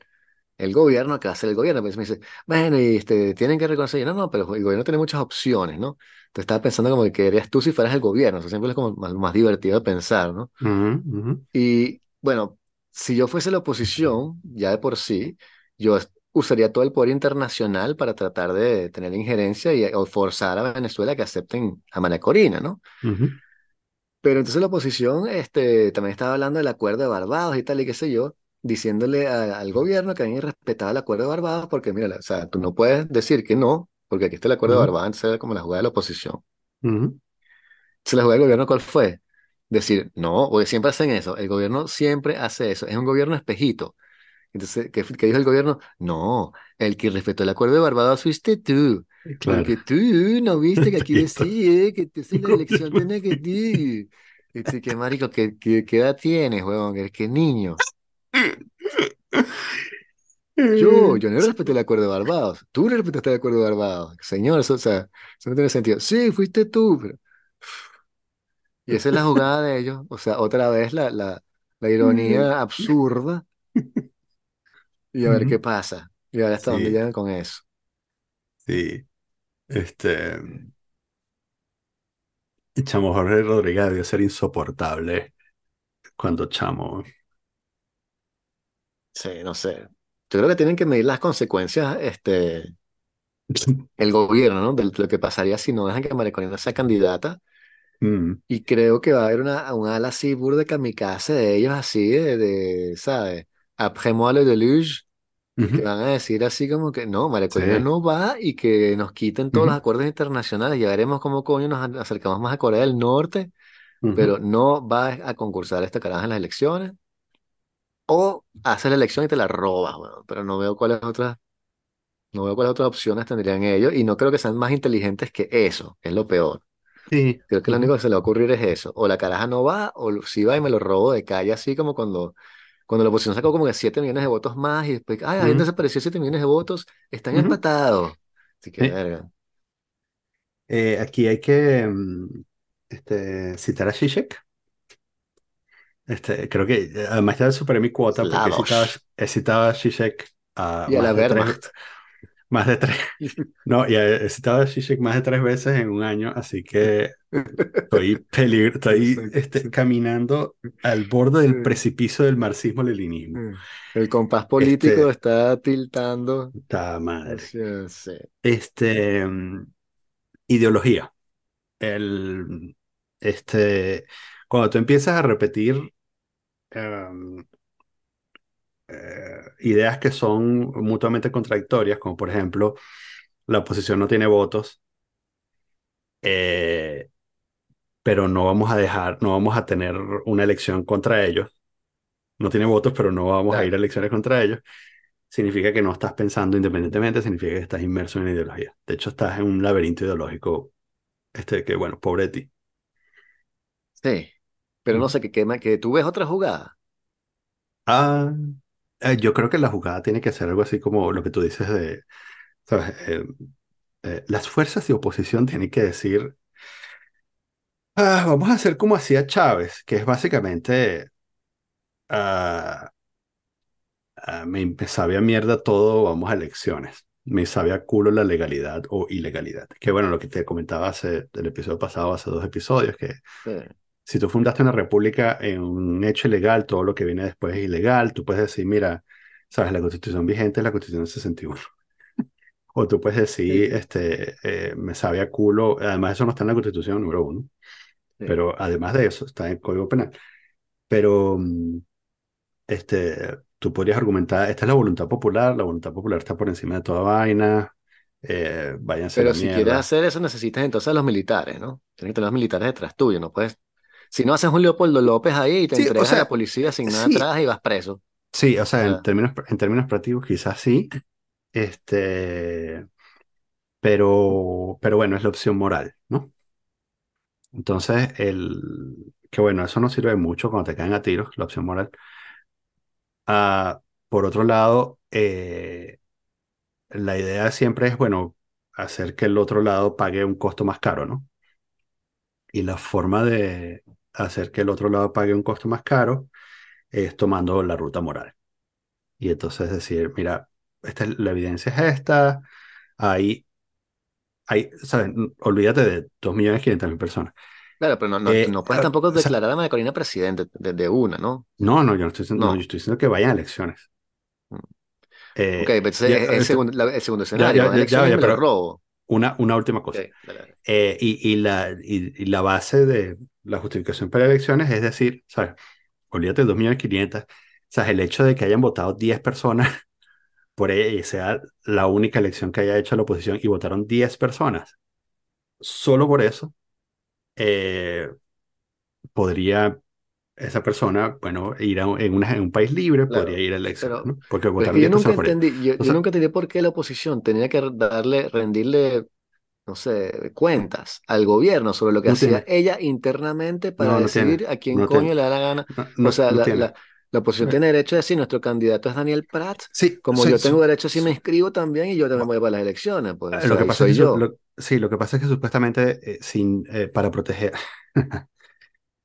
el gobierno, que va a hacer el gobierno. Pues me dice, bueno, y este, tienen que reconocer, yo, no, no, pero el gobierno tiene muchas opciones, ¿no? Entonces estaba pensando como que eres tú si fueras el gobierno, o sea, siempre es como más, más divertido de pensar, ¿no? ujú, ujú, Y bueno, si yo fuese la oposición, ya de por sí, yo usaría todo el poder internacional para tratar de tener injerencia y o forzar a Venezuela que acepten a María Corina, ¿no? ujú, Pero entonces la oposición este, también estaba hablando del acuerdo de Barbados y tal, y qué sé yo, diciéndole a- al gobierno que habían respetado el acuerdo de Barbados, porque mira, o sea, tú no puedes decir que no, porque aquí está el acuerdo de ujú, Barbados, entonces era como la jugada de la oposición. ujú. Entonces la jugada del gobierno, ¿cuál fue? Decir, no, porque siempre hacen eso, el gobierno siempre hace eso, es un gobierno espejito. Entonces, ¿qué, qué dijo el gobierno? No, el que respetó el acuerdo de Barbados fuiste tú, Claro, porque tú no viste que <laughs> aquí decía que entonces Un la elección tenía que tú. Este, qué marico, ¿qué, qué, qué edad tienes, huevón? ¿Qué, qué niño? Yo, yo no <laughs> respeté el acuerdo de Barbados. Tú no respetaste el acuerdo de Barbados. Señor, eso, o sea, eso no tiene sentido. Sí, fuiste tú. pero- Y esa es la jugada de ellos. O sea, otra vez la, la, la <laughs> ironía absurda y a ver qué pasa. Y a ver hasta dónde llegan con eso. sí. Este, y Chamo Jorge Rodríguez debió ser insoportable cuando Chamo. Sí, no sé. Yo creo que tienen que medir las consecuencias, este, <laughs> el gobierno, ¿no? De lo que pasaría si no dejan que María sea candidata. Mm, Y creo que va a haber una, un ala así burda de kamikaze de ellos, así, de, de, ¿sabes? Après moi le déluge, que van a decir así como que no, María Sí. No va y que nos quiten todos los acuerdos internacionales. Ya veremos cómo coño nos acercamos más a Corea del Norte, ujú. pero no va a concursar esta caraja en las elecciones. O hace la elección y te la robas, weón. Pero no veo cuáles otras No veo cuáles otras opciones tendrían ellos y no creo que sean más inteligentes que eso, que es lo peor. Sí. Creo que lo único que se le va a ocurrir es eso. O la caraja no va, o si va y me lo robo de calle, así como cuando, cuando la oposición sacó como que 7 millones de votos más y después, ay, ahí ujú, desapareció 7 millones de votos, están empatados. Así que, verga. Eh, aquí hay que mm, este, citar a Zizek. Este, creo que eh, además ya superé mi cuota porque he citado, Sladosh. he citado a Zizek a Y a la Wehrmacht. Más de tres, <laughs> no, y he he citado a Zizek más de tres veces en un año, así que estoy peligro, <laughs> estoy este, caminando al borde del Eh, precipicio del marxismo-leninismo. eh. El compás político Este, está tiltando ta madre. Este, mm, ideología. El, este, cuando tú empiezas a repetir em, eh, ideas que son mutuamente contradictorias, como por ejemplo, la oposición no tiene votos, eh, pero no vamos a dejar, no vamos a tener una elección contra ellos. No tiene votos, pero no vamos a ir a elecciones contra ellos. Significa que no estás pensando independientemente, significa que estás inmerso en la ideología. De hecho, estás en un laberinto ideológico, este, que bueno, pobre de ti. Sí. Pero no Ujú. sé, que, que, que tú ves otra jugada. Ah, eh, yo creo que la jugada tiene que ser algo así como lo que tú dices de ¿sabes? Eh, eh, las fuerzas de oposición tienen que decir, "Ah, vamos a hacer como hacía Chávez, que es básicamente, ah, ah, me, me sabe a mierda todo, vamos a elecciones. Me sabe a culo la legalidad o ilegalidad. Que bueno, lo que te comentaba hace, el episodio pasado, hace dos episodios, que Sí, si tú fundaste una república en un hecho ilegal, todo lo que viene después es ilegal, tú puedes decir, mira, sabes, la constitución vigente es la constitución del 61. <laughs> O tú puedes sí, decir, este, eh, me sabe a culo, además eso no está en la constitución número uno, sí. pero además de eso está en el Código Penal. Pero mm, este, tú podrías argumentar, esta es la voluntad popular, la voluntad popular está por encima de toda vaina, eh, váyanse a la Pero si quieres mierda. hacer eso, necesitas entonces a los militares, ¿no? Tienes que tener los militares detrás tuyo, no puedes. Si no haces un Leopoldo López ahí y te Sí, o entregas a la policía sin nada sí, atrás y vas preso. sí, o sea, en sea, términos, en términos prácticos quizás sí, este, pero, pero bueno, es la opción moral, ¿no? Entonces, el, que bueno, eso no sirve mucho cuando te caen a tiros, la opción moral. Ah, por otro lado, eh, la idea siempre es, bueno, hacer que el otro lado pague un costo más caro, ¿no? Y la forma de hacer que el otro lado pague un costo más caro es tomando la ruta moral. Y entonces decir, mira, esta, es- la evidencia es esta, hay, hay, ¿sabes? Olvídate de 2.500.000 personas. claro, pero no, no, Eh, no puedes ah, tampoco o sea, declarar a María Corina presidente de, de una, ¿no? no, no, yo no estoy, diciendo- no, yo estoy diciendo que vayan a elecciones. Mm. Ok, Eh, pero entonces ya, es el segundo, la- el segundo escenario, ya, ya, ya, elecciones pero robo. una, una última Ok, cosa. dale, dale. Eh, y, y la, y, y la base de la justificación para elecciones es decir, ¿sabes? Olvídate de 2.500.000, ¿sabes? El hecho de que hayan votado 10 personas <laughs> por ella y sea la única elección que haya hecho la oposición y votaron 10 personas, solo por eso eh, podría esa persona, bueno, ir a en, una- en un país libre, podría Claro, ir a elecciones, pero, ¿no? Porque votaron yo 10 nunca personas por ella. entendí, yo, O yo sea, nunca entendí por qué la oposición tenía que darle, rendirle, no sé, cuentas al gobierno sobre lo que no hacía tiene, ella internamente para no, no tiene, decidir a quién coño tiene, le da la gana. no, O sea, la, tiene. la, la oposición tiene derecho a decir, nuestro candidato es Daniel Prats, Sí, como sí, yo tengo su- derecho si me inscribo también y yo también voy para las elecciones, pues, o Lo sea, que pasa es que, yo, lo- sí, lo que pasa es que supuestamente eh, sin, eh, para proteger, <laughs>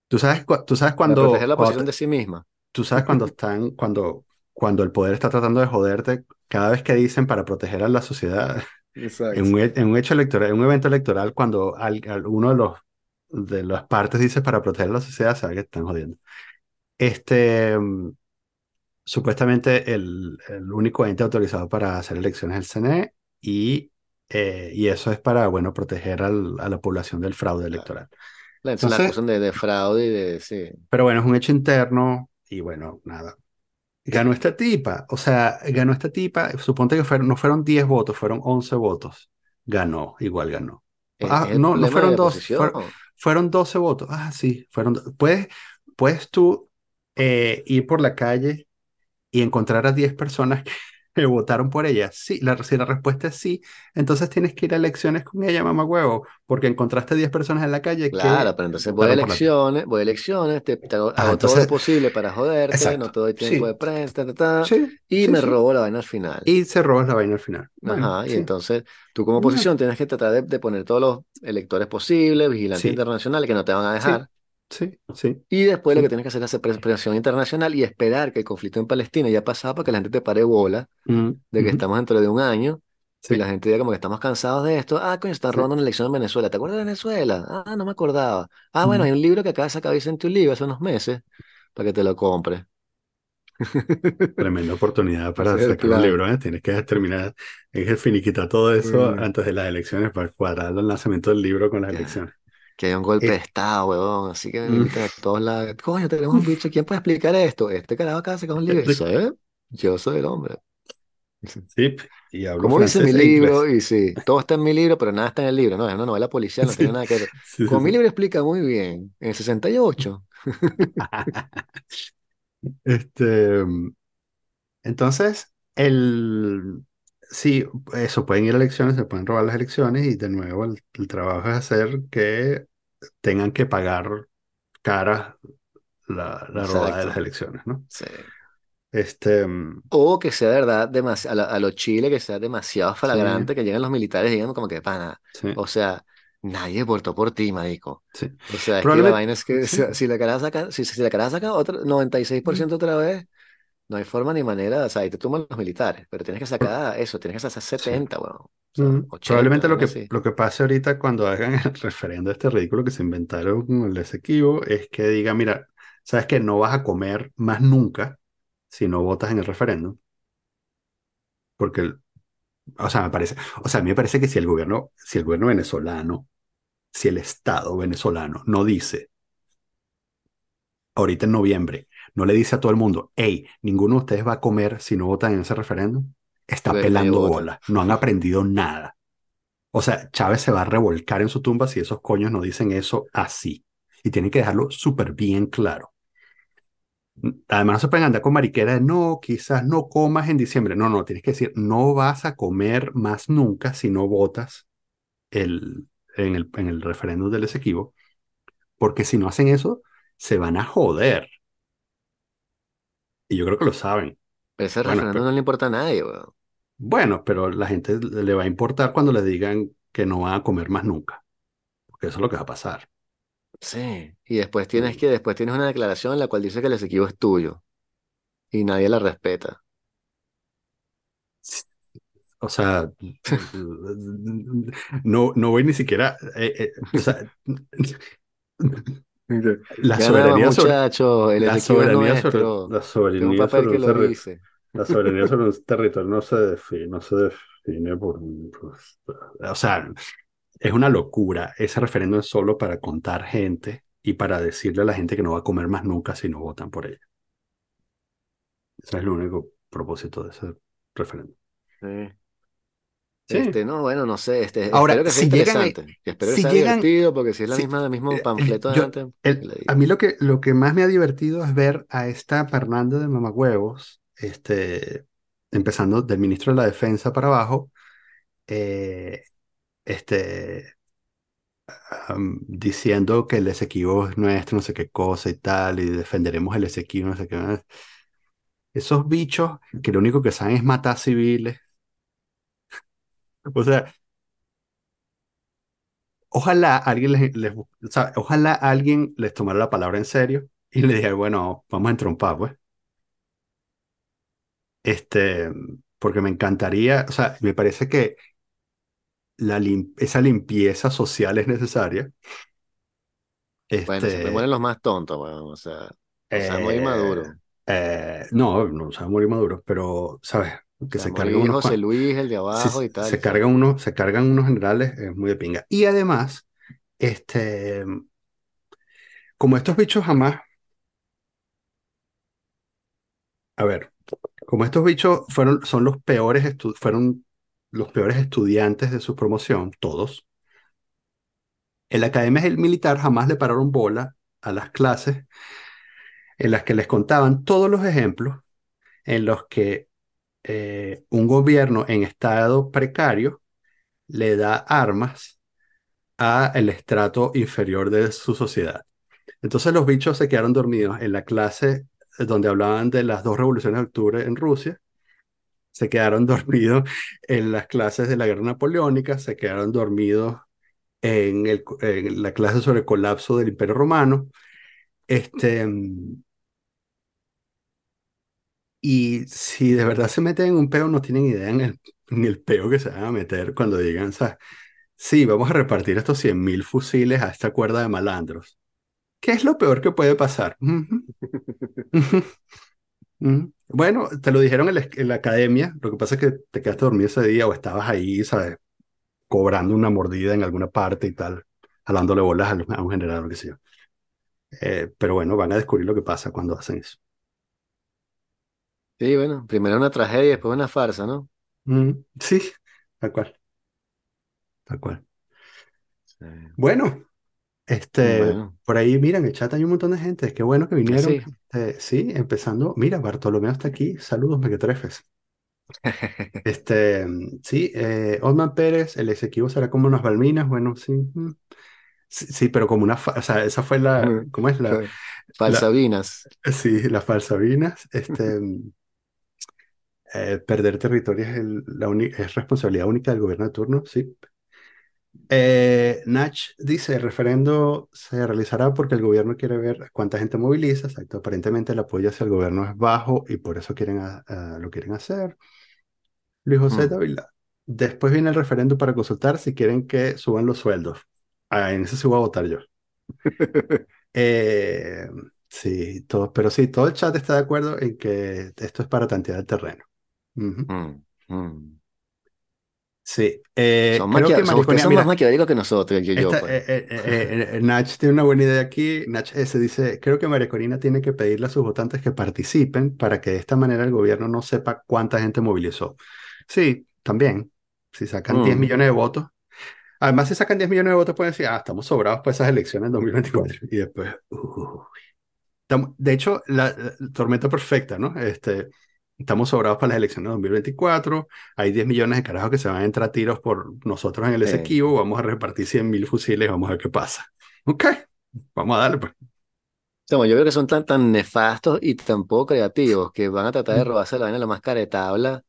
tú sabes, tú sabes para proteger cuando, la cuando oposición de sí misma. tú sabes cuando <laughs> están, cuando, cuando el poder está tratando de joderte, cada vez que dicen para proteger a la sociedad, en un, en un hecho electoral, en un evento electoral, cuando al- al- uno de los de las partes dice para proteger la sociedad, sabe que están jodiendo. Este, supuestamente el, el único ente autorizado para hacer elecciones es el CNE y, eh, y eso es para, bueno, proteger al- a la población del fraude electoral. La, la Entonces, acusan de, de fraude y de, sí, pero bueno, es un hecho interno y bueno, nada. Ganó esta tipa, o sea, ganó esta tipa, suponte que fueron, no fueron 10 votos, fueron 11 votos. Ganó, igual ganó. es, Ah, no, no fueron la dos, fueron, oposición. fueron 12 votos. Ah, sí, fueron. Puedes, puedes tú eh, ir por la calle y encontrar a 10 personas que, que votaron por ella. Sí, la, si la respuesta es sí, entonces tienes que ir a elecciones con ella, mamá huevo, porque encontraste 10 personas en la calle Claro, que pero entonces voy a elecciones, voy a elecciones, te, te hago, Ah, hago todo lo posible para joderte, no te doy tiempo de prensa, ta, ta, ta, sí, y sí, me robo la vaina al final. Y se robas la vaina al final. Bueno, Ajá, y entonces tú como No, oposición tienes que tratar de, de poner todos los electores posibles, vigilantes internacionales que no te van a dejar, sí, sí, y después lo que sí. tienes que hacer es hacer pres- presión internacional y esperar que el conflicto en Palestina ya ha pasado para que la gente te pare bola Mm, de que estamos dentro de un año y la sí. gente diga como que estamos cansados de esto. Ah, coño, están Sí. robando una elección en Venezuela. ¿Te acuerdas de Venezuela? Ah, no me acordaba. Ah, bueno, Mm. hay un libro que acaba de sacar Vicente Oliva hace unos meses para que te lo compres. Tremenda oportunidad <laughs> para sacar un libro, ¿eh? Tienes que terminar, tienes que finiquitar todo eso Mm, antes de las elecciones para cuadrar el lanzamiento del libro con las elecciones. Que hay un golpe de Eh, estado, huevón. Así que mm, todos lados. Coño, tenemos un bicho. ¿Quién puede explicar esto? Este carajo acaba de sacar un libro. de- ¿Sí? Yo soy el hombre. sí, y hablo ¿Cómo dice mi francés e libro? inglés. Y sí, todo está en mi libro, pero nada está en el libro. No, es una novela policial, no <laughs> tiene Sí, nada que ver. sí, Como mi sí. libro explica muy bien, en el 68. <laughs> Este, entonces, el, sí, eso, pueden ir a elecciones, se pueden robar las elecciones y de nuevo el, el trabajo es hacer que tengan que pagar cara la, la robada de las elecciones, ¿no? Sí. Este, mm, O que sea de verdad demasi- a, la- a lo Chile, que sea demasiado sí, flagrante, que lleguen los militares y digan como que, pana, sí, o sea, nadie votó por ti, marico. sí. O sea, es que la vaina es que sí. si, la cara saca, si, si la cara saca otra, 96% otra vez, no hay forma ni manera, o sea, ahí te toman los militares, pero tienes que sacar eso, tienes que sacar Sí. 70, weón. O sea, Mm, 80, Probablemente lo que, así. lo que pase ahorita cuando hagan el referendo este ridículo que se inventaron con el Esequibo es que diga, mira, sabes que no vas a comer más nunca si no votas en el referéndum, porque, o sea, me parece, o sea, a mí me parece que si el gobierno, si el gobierno venezolano, si el Estado venezolano no dice ahorita en noviembre, no le dice a todo el mundo, hey, ninguno de ustedes va a comer si no votan en ese referéndum, está pelando bola, no han aprendido nada. O sea, Chávez se va a revolcar en su tumba si esos coños no dicen eso así. Y tienen que dejarlo súper bien claro. Además, no se pueden andar con mariquera de no, quizás no comas en diciembre. No, no, tienes que decir, no vas a comer más nunca si no votas el, en, el, en el referéndum del Esequibo, porque si no hacen eso, se van a joder. Y yo creo que lo saben. Pero ese Bueno, referéndum pero, no le importa a nadie, weón. bueno, pero la gente le va a importar cuando le digan que no van a comer más nunca, porque eso es lo que va a pasar. Sí. Y después tienes que, después tienes una declaración en la cual dice que el Esequibo es tuyo y nadie la respeta. O sea, no, no voy ni siquiera, eh, eh, o sea, <laughs> la soberanía sobre, la soberanía sobre, la soberanía sobre un territorio, dice. la soberanía sobre un <laughs> territorio no se define, no se define por, pues, o sea, es una locura. Ese referéndum es solo para contar gente y para decirle a la gente que no va a comer más nunca si no votan por ella. Ese es el único propósito de ese referéndum. Sí. Sí. Este, no, bueno, no sé, este, Ahora, espero que sea si llegan, interesante, que espero que si sea llegan, divertido, porque si es la si, misma, el mismo eh, el- panfleto de yo, antes, el- a mí lo que, lo que más me ha divertido es ver a esta parranda de mamagüevos, este, empezando del ministro de la Defensa para abajo, eh, este, am, diciendo que el Esequibo es nuestro, no sé qué cosa y tal, y defenderemos el Esequibo, no sé qué. Esos bichos que lo único que saben es matar civiles. O sea, Ojalá alguien les, les- o sea, ojalá alguien les tomara la palabra en serio y le dijera, bueno, vamos a entrompar, pues. Este, porque me encantaría, o sea, me parece que la lim- esa limpieza social es necesaria. Bueno, siempre mueren Este, los más tontos, weón, o sea, o sea, muy eh, maduro. eh, no, no se va a morir Maduro, pero, ¿sabes? Que se unos José cuantos, Luis, el de si abajo y tal, se cargan unos, se cargan unos generales, es muy de pinga. Y además, este, como estos bichos jamás, a ver. Como estos bichos fueron, son los peores, estu- fueron los peores estudiantes de su promoción, todos, en la Academia Militar jamás le pararon bola a las clases en las que les contaban todos los ejemplos en los que eh, un gobierno en estado precario le da armas a el estrato inferior de su sociedad. Entonces los bichos se quedaron dormidos en la clase donde hablaban de las dos revoluciones de octubre en Rusia se quedaron <laughs> dormidos en las clases de la guerra napoleónica, se quedaron dormidos en, el- en la clase sobre el colapso del Imperio Romano. Este, y si de verdad se meten en un peo, no tienen idea en el, peo que se van a meter cuando digan, ¿sabes? Sí, vamos a repartir estos 100.000 fusiles a esta cuerda de malandros. ¿Qué es lo peor que puede pasar? Bueno, te lo dijeron en la, academia, lo que pasa es que te quedaste dormido ese día o estabas ahí, ¿sabes? cobrando una mordida en alguna parte y tal, jalándole bolas a, un general, lo que sea. Eh, pero bueno, van a descubrir lo que pasa cuando hacen eso. Sí, bueno, primero una tragedia y después una farsa, ¿no? Mm, sí, tal cual, tal cual. Sí. Bueno, este, Bueno, por ahí, mira, en el chat hay un montón de gente. Qué bueno que vinieron. así. Este, sí, empezando. Mira, Bartolomeo está aquí. Saludos, mequetrefes. <laughs> Este, sí, eh, Otman Pérez, el Esequibo será como unas balminas. Bueno, sí. mm. Sí, sí, pero como una, fa- o sea, esa fue la, ¿cómo es la, la, Falsabinas. sí, las falsabinas, este, eh, perder territorio es, el- la es responsabilidad única del gobierno de turno, sí. Eh, Nach dice, el referendo se realizará porque el gobierno quiere ver cuánta gente moviliza, exacto, aparentemente el apoyo hacia el gobierno es bajo y por eso quieren, a- a- lo quieren hacer. Luis José Mm. Dávila, después viene el referendo para consultar si quieren que suban los sueldos. Ah, en ese sí voy a votar yo. <laughs> Eh, sí, todo, pero sí, todo el chat está de acuerdo en que esto es para tantear el terreno. Mm, mm. Sí, eh, Son creo que maquia- son- ustedes son más mira, maquiavélicos que nosotros, yo, yo, esta, pues. eh, eh, eh, Nach tiene una buena idea aquí. Nach S dice, creo que María Corina tiene que pedirle a sus votantes que participen para que de esta manera el gobierno no sepa cuánta gente movilizó. Sí, también. Si sacan 10 Mm. millones de votos. Además, si sacan 10 millones de votos, pueden decir, ah, estamos sobrados para esas elecciones en 2024. Y después, uh, de hecho, la, la tormenta perfecta, ¿no? Este, estamos sobrados para las elecciones de 2024. Hay 10 millones de carajos que se van a entrar a tiros por nosotros en el Esequibo. Vamos a repartir 100 mil fusiles. Vamos a ver qué pasa. Ok, vamos a darle, pues. Como yo creo que son tan, tan nefastos y tan poco creativos que van a tratar de robarse la vaina lo más cara de tabla.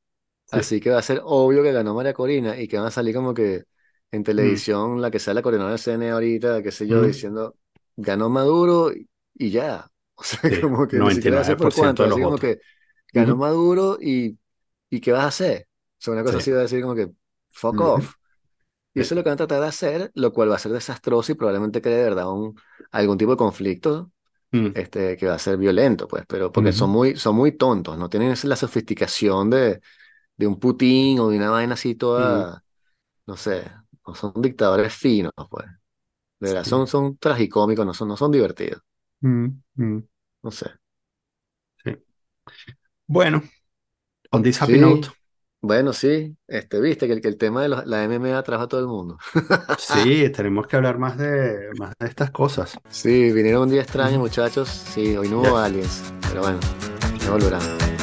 Sí. Así que va a ser obvio que ganó María Corina y que van a salir como que en Mm, televisión, la que sea la coordinadora del CNE ahorita, qué sé yo, mm, diciendo ganó Maduro y, y ya. <laughs> O sea, sí. como que ni siquiera va a ser por 99% cuánto, de los así como votos. que ganó Ujú, Maduro y, y ¿qué vas a hacer? O sea, una cosa Sí. así va a decir como que fuck Ujú, off. Y eso es lo que van a tratar de hacer, lo cual va a ser desastroso y probablemente cree de verdad un, algún tipo de conflicto Mm, este, que va a ser violento, pues, pero porque son ujú, muy, son muy tontos, no tienen esa- la sofisticación de, de un Putin o de una vaina así mm, toda, no sé, no son dictadores finos, pues. De verdad, sí. son, son tragicómicos, no son, no son divertidos, Mm, mm, no sé. sí. Bueno, on this happy note. Bueno, sí, este, viste que el, que el tema de los- la MMA atrajo a todo el mundo. Sí, <laughs> tenemos que hablar más de, más de estas cosas. Sí, vinieron un día extraño, muchachos. Sí, hoy no hubo Yes. aliens, pero bueno, ya volverán.